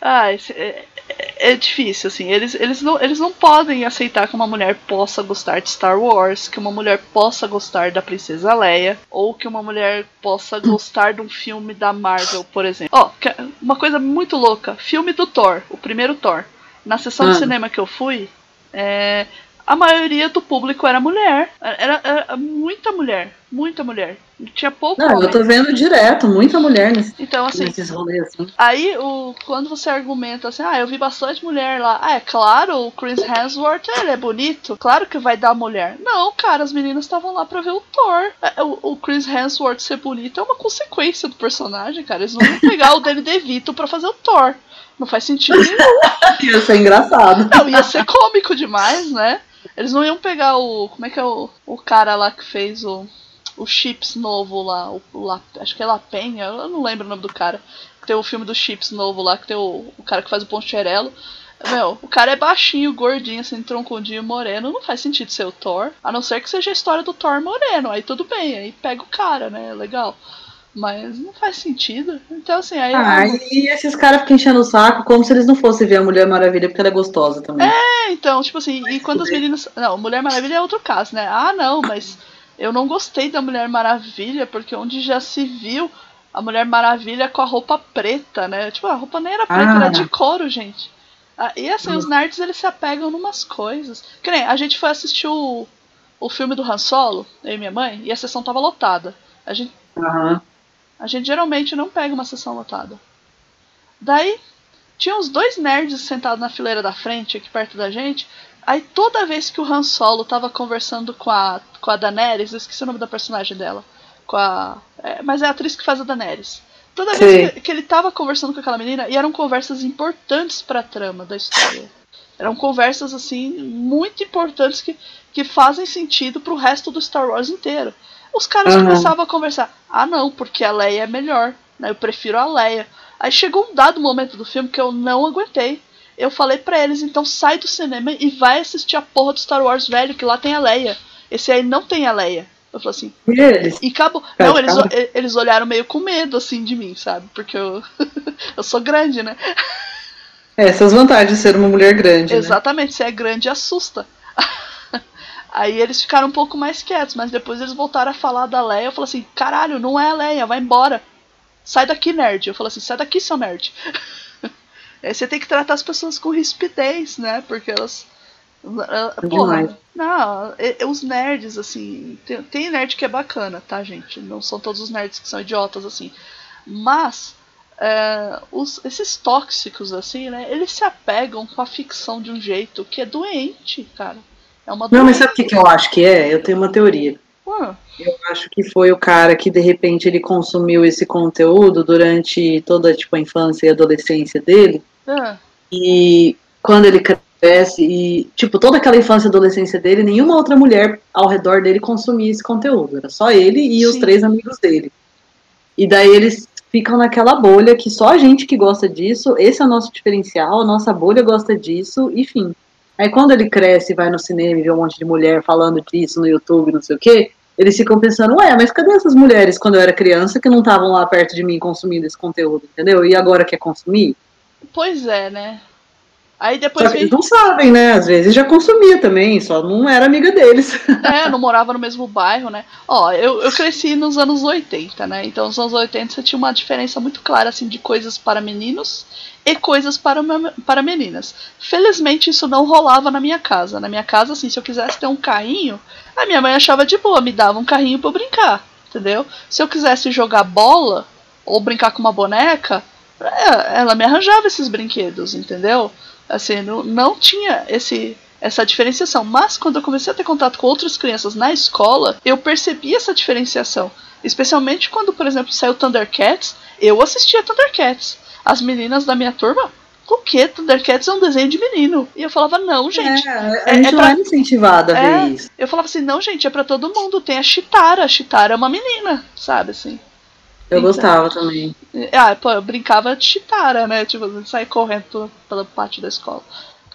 Ah, esse, é, é difícil, assim. Eles, eles, não, eles não podem aceitar que uma mulher possa gostar de Star Wars, que uma mulher possa gostar da Princesa Leia, ou que uma mulher possa gostar de um filme da Marvel, por exemplo. Ó, oh, uma coisa muito louca: filme do Thor, o primeiro Thor. Na sessão ah. de cinema que eu fui, é, a maioria do público era mulher. Era, era muita mulher. Muita mulher. Tinha pouco. Não, homem. eu tô vendo direto, muita mulher nesse, então, assim, nesses rolês. Assim. Aí, o, quando você argumenta assim, ah, eu vi bastante mulher lá. Ah, é claro, o Chris Hemsworth, ele é bonito. Claro que vai dar mulher. Não, cara, as meninas estavam lá pra ver o Thor. É, o, o, Chris Hemsworth ser bonito é uma consequência do personagem, cara. Eles não vão pegar o Danny DeVito pra fazer o Thor. Não faz sentido nenhum. ia ser engraçado. Não, ia ser cômico demais, né? Eles não iam pegar o. Como é que é o, o cara lá que fez o. O Chips novo lá, o, o La, acho que é La Penha, eu não lembro o nome do cara. Tem o filme do Chips novo lá, que tem o, o cara que faz o Poncherello. Meu, o cara é baixinho, gordinho, assim, troncudinho, moreno. Não faz sentido ser o Thor. A não ser que seja a história do Thor moreno. Aí tudo bem, aí pega o cara, né? Legal. Mas não faz sentido. Então, assim, aí. Ah, eu... e esses caras ficam enchendo o saco como se eles não fossem ver a Mulher Maravilha porque ela é gostosa também. É, então, tipo assim, e quando as meninas. Não, Mulher Maravilha é outro caso, né? Ah, não, mas eu não gostei da Mulher Maravilha porque onde já se viu a Mulher Maravilha com a roupa preta, né? Tipo, a roupa nem era preta, ah. era de couro, gente. Ah, e assim, os nerds eles se apegam numas coisas. Que nem, a gente foi assistir o, o filme do Han Solo, eu e minha mãe, e a sessão tava lotada. A gente. Uhum. A gente geralmente não pega uma sessão lotada. Daí, tinha uns dois nerds sentados na fileira da frente, aqui perto da gente. Aí toda vez que o Han Solo tava conversando com a, com a Daenerys, eu esqueci o nome da personagem dela. Com a. É, mas é a atriz que faz a Daenerys. Toda Sim. vez que, que, ele tava conversando com aquela menina, e eram conversas importantes pra trama da história. Eram conversas, assim, muito importantes que, que fazem sentido pro resto do Star Wars inteiro. Os caras uhum. começavam a conversar. Ah, não, porque a Leia é melhor. Né? Eu prefiro a Leia. Aí chegou um dado momento do filme que eu não aguentei. Eu falei para eles, então sai do cinema e vai assistir a porra do Star Wars velho, que lá tem a Leia. Esse aí não tem a Leia. Eu falei assim. E eles? E acabou. Não, eles, eles olharam meio com medo, assim, de mim, sabe? Porque eu, eu sou grande, né? Essas vantagens de ser uma mulher grande. Né? Exatamente, né? se é grande, assusta. Aí eles ficaram um pouco mais quietos, mas depois eles voltaram a falar da Leia. Eu falei assim: caralho, não é a Leia, vai embora. Sai daqui, nerd. Eu falei assim: sai daqui, seu nerd. Aí você tem que tratar as pessoas com rispidez, né? Porque elas. Uh, porra, não, os nerds, assim. Tem, tem nerd que é bacana, tá, gente? Não são todos os nerds que são idiotas, assim. Mas. É, os, esses tóxicos, assim, né? Eles se apegam com a ficção de um jeito que é doente, cara. É uma Não, mas sabe o que, que eu acho que é? Eu tenho uma teoria. Eu acho que foi o cara que de repente ele consumiu esse conteúdo durante toda tipo a infância e adolescência dele. E quando ele cresce e tipo toda aquela infância e adolescência dele, nenhuma outra mulher ao redor dele consumia esse conteúdo. Era só ele e Sim. os três amigos dele. E daí eles ficam naquela bolha que só a gente que gosta disso, esse é o nosso diferencial, a nossa bolha gosta disso, enfim. Aí quando ele cresce e vai no cinema e vê um monte de mulher falando disso no YouTube, não sei o quê, eles ficam pensando, ué, mas cadê essas mulheres quando eu era criança que não estavam lá perto de mim consumindo esse conteúdo, entendeu? E agora quer consumir? Pois é, né? Aí depois só que eles não sabem, né? Às vezes já consumia também, só não era amiga deles. É, não morava no mesmo bairro, né? Ó, eu, eu cresci nos anos 80, né? Então nos anos 80 você tinha uma diferença muito clara, assim, de coisas para meninos e coisas para, para meninas. Felizmente isso não rolava na minha casa. Na minha casa, assim, se eu quisesse ter um carrinho, a minha mãe achava de boa, me dava um carrinho para brincar, entendeu? Se eu quisesse jogar bola ou brincar com uma boneca, é, ela me arranjava esses brinquedos, entendeu? Assim, não, não tinha esse essa diferenciação. Mas quando eu comecei a ter contato com outras crianças na escola, eu percebi essa diferenciação. Especialmente quando, por exemplo, saiu Thundercats, eu assistia Thundercats as meninas da minha turma, o que? Thundercats é um desenho de menino. E eu falava, não, gente. É, a gente é, é não pra... era incentivada a é, ver isso. Eu falava assim, não, gente, é para todo mundo. Tem a Chitara. A Chitara é uma menina, sabe assim. Eu então, gostava também. Ah, pô, eu brincava de Chitara, né? Tipo, sair correndo pela parte da escola.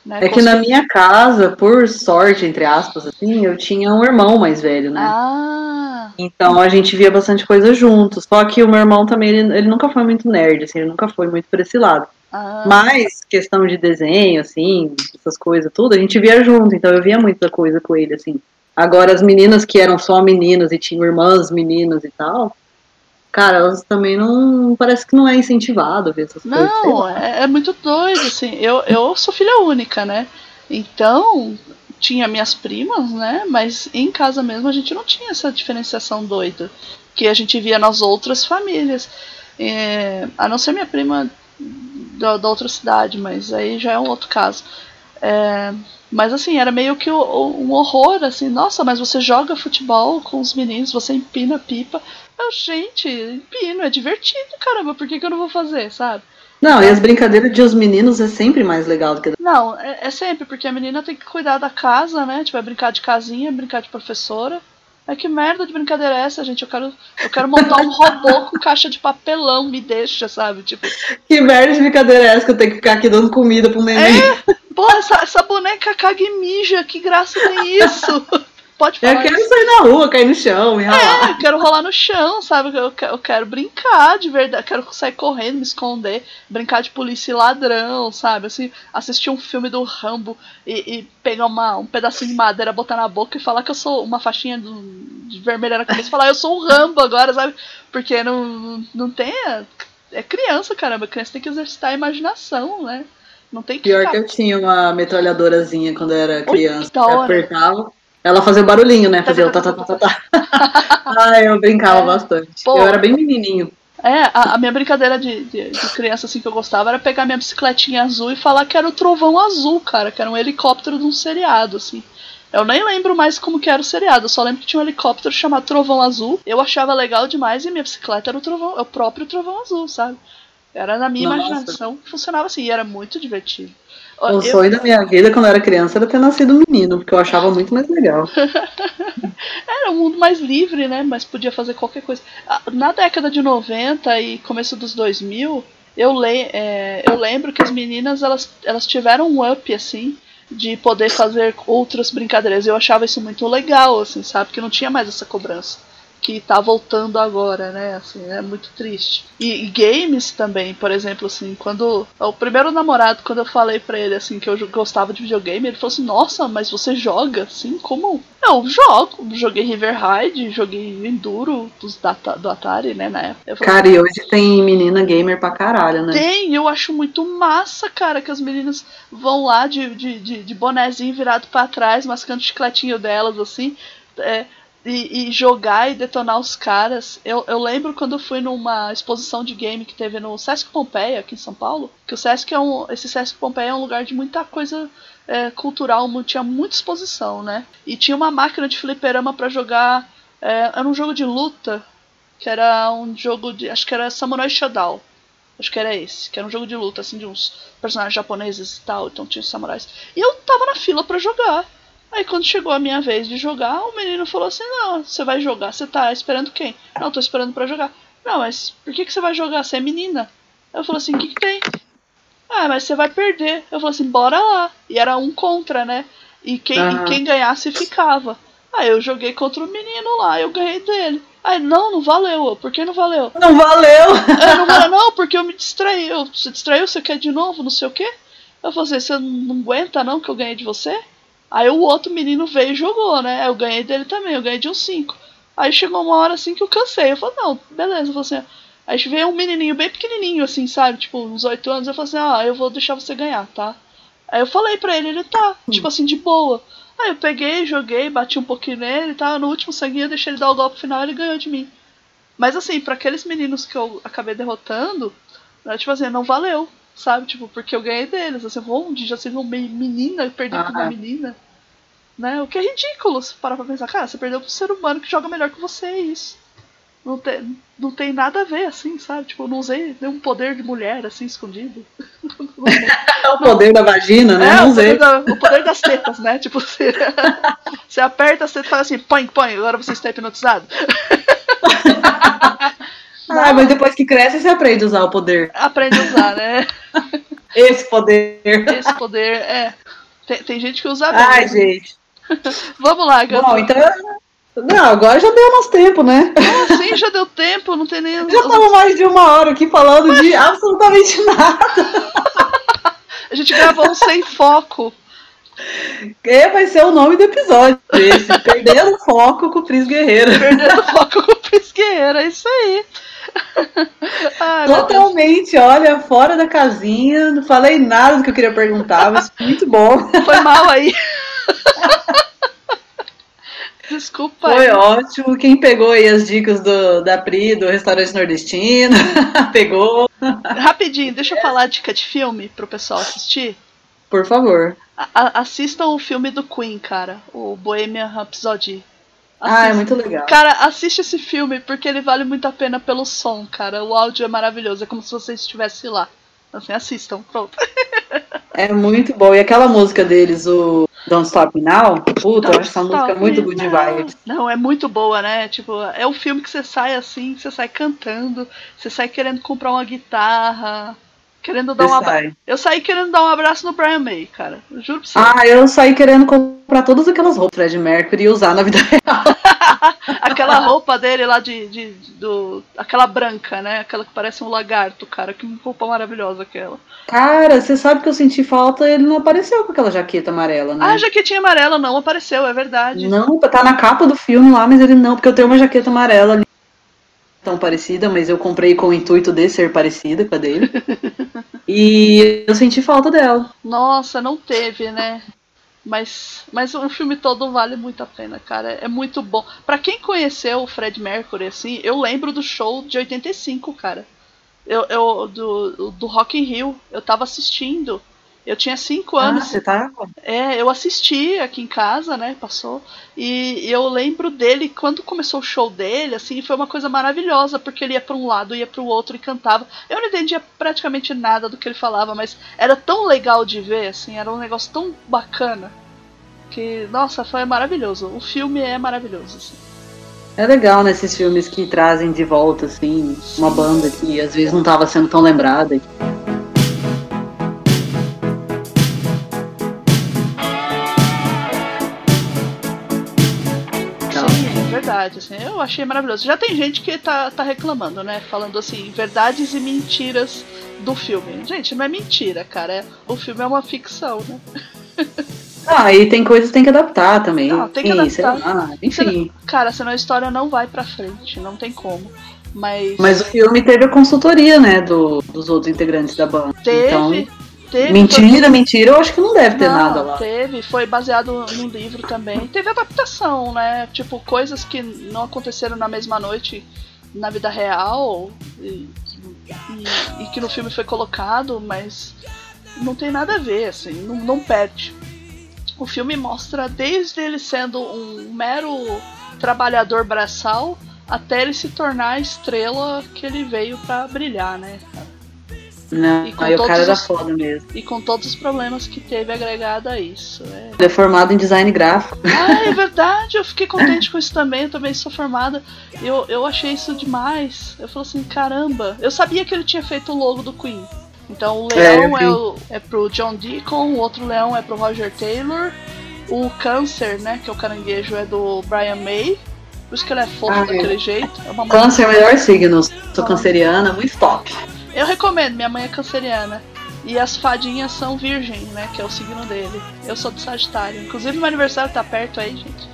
Né? É que na minha casa, por sorte, entre aspas, assim, eu tinha um irmão mais velho, né? Ah. Então a gente via bastante coisa juntos. Só que o meu irmão também, ele, ele nunca foi muito nerd, assim, ele nunca foi muito por esse lado. Ah. Mas, questão de desenho, assim, essas coisas, tudo, a gente via junto, então eu via muita coisa com ele, assim. Agora, as meninas que eram só meninas e tinham irmãs meninas e tal, cara, elas também não. Parece que não é incentivado a ver essas não, coisas. Não, é, é, muito doido, assim. Eu, eu sou filha única, né? Então, tinha minhas primas, né? Mas em casa mesmo a gente não tinha essa diferenciação doida que a gente via nas outras famílias. É, a não ser minha prima da, da, outra cidade, mas aí já é um outro caso. É, mas assim, era meio que um horror, assim, nossa, mas você joga futebol com os meninos, você empina pipa. Eu, gente, empino, é divertido, caramba, por que, que eu não vou fazer, sabe? Não, e as brincadeiras de os meninos é sempre mais legal do que. Não, é, é sempre, porque a menina tem que cuidar da casa, né? Tipo, é brincar de casinha, brincar de professora. É que merda de brincadeira é essa, gente? Eu quero, eu quero montar um robô com caixa de papelão, me deixa, sabe? Tipo. Que merda de brincadeira é essa que eu tenho que ficar aqui dando comida pro neném? É? Porra, essa, essa boneca caga e mija, que graça tem isso? Pode falar. Eu quero isso. sair na rua, cair no chão, me rolar. É, eu quero rolar no chão, sabe? Eu, eu quero brincar de verdade. Quero sair correndo, me esconder, brincar de polícia e ladrão, sabe? Assim, assistir um filme do Rambo e, e pegar uma, um pedacinho de madeira, botar na boca e falar que eu sou uma faixinha do, de vermelha na cabeça e falar, eu sou um Rambo agora, sabe? Porque não, não tem. É criança, caramba. Criança tem que exercitar a imaginação, né? Não tem que Pior ficar... que eu tinha uma metralhadorazinha quando eu era criança. apertava. Ela fazia barulhinho, né? Fazia o tá, tá, tá, tá. Ai, eu brincava é, bastante. Pô, eu era bem menininho. É, a, a minha brincadeira de, de, de, criança assim que eu gostava era pegar minha bicicletinha azul e falar que era o trovão azul, cara, que era um helicóptero de um seriado, assim. Eu nem lembro mais como que era o seriado, eu só lembro que tinha um helicóptero chamado Trovão Azul. Eu achava legal demais e minha bicicleta era o trovão, o próprio Trovão Azul, sabe? Era na minha Nossa. imaginação, funcionava assim, e era muito divertido. O eu... sonho da minha vida quando eu era criança era ter nascido um menino, porque eu achava muito mais legal. era um mundo mais livre, né? Mas podia fazer qualquer coisa. Ah, na década de 90 e começo dos 2000, eu, le é, eu lembro que as meninas elas, elas tiveram um up assim de poder fazer outras brincadeiras. Eu achava isso muito legal, assim, sabe? Que não tinha mais essa cobrança. Que tá voltando agora, né? Assim, é muito triste. E, e, games também, por exemplo, assim, quando. O primeiro namorado, quando eu falei pra ele assim que eu gostava de videogame, ele falou assim, nossa, mas você joga? Assim, como? Eu jogo. Joguei River Ride, joguei Enduro dos, do Atari, né, na época. Falei, cara, e hoje tem menina gamer pra caralho, né? Tem, eu acho muito massa, cara, que as meninas vão lá de, de, de, de bonezinho virado para trás, mascando o chicletinho delas, assim. É, e, e, jogar e detonar os caras. Eu, eu lembro quando eu fui numa exposição de game que teve no Sesc Pompeia, aqui em São Paulo, que o Sesc é um. Esse Sesc Pompeia é um lugar de muita coisa é, cultural, tinha muita exposição, né? E tinha uma máquina de fliperama para jogar. É, era um jogo de luta, que era um jogo de. Acho que era Samurai Shodown. Acho que era esse, que era um jogo de luta, assim, de uns personagens japoneses e tal, então tinha os samurais. E eu tava na fila para jogar. Aí quando chegou a minha vez de jogar, o menino falou assim: Não, você vai jogar, você tá esperando quem? Não, tô esperando para jogar. Não, mas por que, que você vai jogar? Você é menina? Eu falei assim: O que, que tem? Ah, mas você vai perder. Eu falei assim: Bora lá. E era um contra, né? E quem, uhum. quem ganhasse ficava. Aí eu joguei contra o menino lá, eu ganhei dele. Aí, não, não valeu. Por que não valeu? Não valeu? Eu não valeu, não, porque eu me distraí. Eu, você distraiu, você quer de novo, não sei o quê? Eu falei assim, você não aguenta não que eu ganhei de você? Aí o outro menino veio e jogou, né? Eu ganhei dele também, eu ganhei de um 5. Aí chegou uma hora assim que eu cansei. Eu falei, não, beleza, você. Aí veio um menininho bem pequenininho, assim, sabe? Tipo, uns 8 anos. Eu falei assim, ah, eu vou deixar você ganhar, tá? Aí eu falei pra ele, ele tá, hum. tipo assim, de boa. Aí eu peguei, joguei, bati um pouquinho nele, tá? No último sanguinho eu deixei ele dar o golpe final e ele ganhou de mim. Mas assim, para aqueles meninos que eu acabei derrotando, né, tipo assim, não valeu sabe? Tipo, porque eu ganhei deles. Assim, onde já sendo uma menina e perdi ah, uma menina. Né? O que é ridículo se parar pra pensar, cara, você perdeu pro ser humano que joga melhor que você, é isso. Não tem, não tem nada a ver, assim, sabe? Tipo, eu não usei nenhum poder de mulher, assim, escondido. o poder da vagina, né? É, não o, poder da, o poder das tetas, né? Tipo, você, você aperta as tetas e fala assim, põe, põe, agora você está hipnotizado. Ah, mas depois que cresce, você aprende a usar o poder. Aprende a usar, né? Esse poder. Esse poder, é. Tem, tem gente que usa bem. Ai, né? gente. Vamos lá, Gato. Bom, então. Não, agora já deu nosso tempo, né? Como assim já deu tempo? Não tem nem. Já estamos mais de uma hora aqui falando mas... de absolutamente nada. A gente gravou um sem foco. É, vai ser o nome do episódio. Esse, Perdendo Foco com o Pris Guerreiro. Perdendo Foco com o Pris Guerreiro, é isso aí. Ai, Totalmente, olha, fora da casinha, não falei nada do que eu queria perguntar, mas muito bom. Foi mal aí. Desculpa. Foi aí. ótimo. Quem pegou aí as dicas do, da Pri, do restaurante nordestino, pegou. Rapidinho, deixa eu falar a dica de filme pro pessoal assistir. Por favor. A assistam o filme do Queen, cara, o Bohemian Rhapsody. Ah, é muito legal. Cara, assiste esse filme porque ele vale muito a pena pelo som, cara. O áudio é maravilhoso, é como se você estivesse lá. Assim, assistam, pronto. É muito bom. E aquela música deles, o Don't Stop Now, puta, eu acho essa música muito good vibes. Não, é muito boa, né? Tipo, é o filme que você sai assim, você sai cantando, você sai querendo comprar uma guitarra, querendo dar um abraço. Eu saí querendo dar um abraço no Brian May, cara. Eu juro pra você. Ah, eu saí querendo comprar todas aquelas roupas Fred Mercury e usar na vida real. aquela roupa dele lá de, de, do. aquela branca, né? Aquela que parece um lagarto, cara. Que roupa maravilhosa aquela. Cara, você sabe que eu senti falta, ele não apareceu com aquela jaqueta amarela, né? Ah, a jaquetinha amarela não apareceu, é verdade. Não, tá na capa do filme lá, mas ele não, porque eu tenho uma jaqueta amarela ali tão parecida, mas eu comprei com o intuito de ser parecida com a dele. e eu senti falta dela. Nossa, não teve, né? Mas, mas o filme todo vale muito a pena, cara. É muito bom. Para quem conheceu o Fred Mercury, assim, eu lembro do show de 85, cara. Eu, eu do, do Rock in Rio, eu tava assistindo eu tinha cinco ah, anos. Ah, você tá? É, eu assisti aqui em casa, né? Passou. E eu lembro dele, quando começou o show dele, assim, foi uma coisa maravilhosa, porque ele ia para um lado, ia para o outro e cantava. Eu não entendia praticamente nada do que ele falava, mas era tão legal de ver, assim, era um negócio tão bacana. Que, nossa, foi maravilhoso. O filme é maravilhoso, assim. É legal nesses né, filmes que trazem de volta, assim, uma banda que às vezes não estava sendo tão lembrada. Verdade, assim, eu achei maravilhoso. Já tem gente que tá, tá reclamando, né? Falando assim, verdades e mentiras do filme. Gente, não é mentira, cara. É, o filme é uma ficção, né? Ah, e tem coisas que tem que adaptar também. Não, tem que adaptar. Sei lá, enfim. Cara, senão a história não vai pra frente, não tem como. Mas... Mas o filme teve a consultoria, né, do, dos outros integrantes da banda. Teve, então, teve. mentira, foi... mentira, eu acho que não deve ter não, nada lá. Teve, foi baseado num livro também. Teve adaptação, né? Tipo, coisas que não aconteceram na mesma noite na vida real e, e, e que no filme foi colocado, mas não tem nada a ver, assim, não, não perde. O filme mostra desde ele sendo um mero trabalhador braçal até ele se tornar a estrela que ele veio para brilhar, né? Não, aí o cara era os, foda mesmo. E com todos os problemas que teve agregado a isso. É. Ele é formado em design gráfico. Ah, é verdade, eu fiquei contente com isso também, eu também sou formada. Eu, eu achei isso demais. Eu falei assim, caramba. Eu sabia que ele tinha feito o logo do Queen. Então o leão é, é, o, é pro John Deacon, o outro leão é pro Roger Taylor. O câncer, né, que é o caranguejo, é do Brian May. Por isso que ele é fofo ah, daquele é. jeito. É Câncer é o melhor signo. Sou canceriana, muito top. Eu recomendo, minha mãe é canceriana. E as fadinhas são virgem, né? Que é o signo dele. Eu sou do Sagitário. Inclusive, meu aniversário tá perto aí, gente.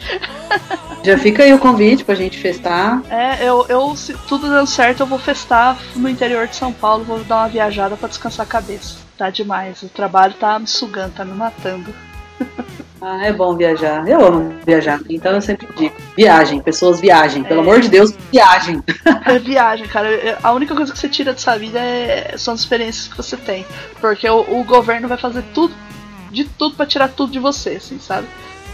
Já fica aí o convite pra gente festar. É, eu, eu se tudo dando certo, eu vou festar no interior de São Paulo. Vou dar uma viajada pra descansar a cabeça. Tá demais. O trabalho tá me sugando, tá me matando. Ah, é bom viajar. Eu amo viajar. Então eu sempre digo: viagem, pessoas viajem. Pelo é. amor de Deus, viagem. É viagem, cara. A única coisa que você tira dessa vida é... são as experiências que você tem. Porque o, o governo vai fazer tudo, de tudo para tirar tudo de você, assim, sabe?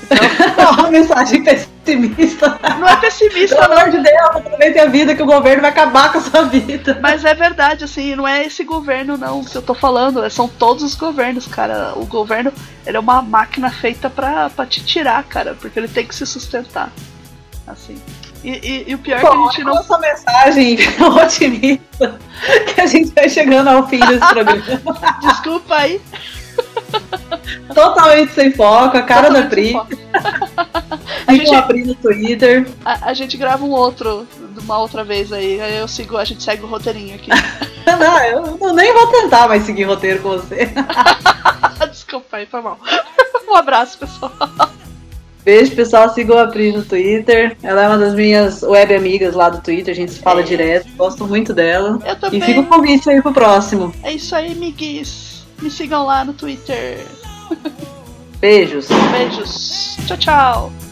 Então... uma mensagem pessimista. Não é pessimista, Pelo amor de Deus, aproveite a vida que o governo vai acabar com a sua vida. Mas é verdade, assim, não é esse governo não que eu tô falando, é, são todos os governos, cara. O governo, ele é uma máquina feita pra, pra te tirar, cara, porque ele tem que se sustentar. Assim. E, e, e o pior Bom, é que a gente não. essa mensagem otimista que a gente vai chegando ao fim desse programa. Desculpa aí. Totalmente sem foco, a cara Totalmente da Pri. a gente a Pri no Twitter. A, a, gente grava um outro, uma outra vez aí. Aí eu sigo, a gente segue o roteirinho aqui. não, eu, eu nem vou tentar mais seguir roteiro com você. Desculpa aí, foi mal. Um abraço, pessoal. Beijo, pessoal. Sigam a Pri no Twitter. Ela é uma das minhas web amigas lá do Twitter. A gente se fala é. direto. Gosto muito dela. Eu também. E fica o convite aí pro próximo. É isso aí, miguis. Me sigam lá no Twitter. Beijos. Beijos. Tchau, tchau.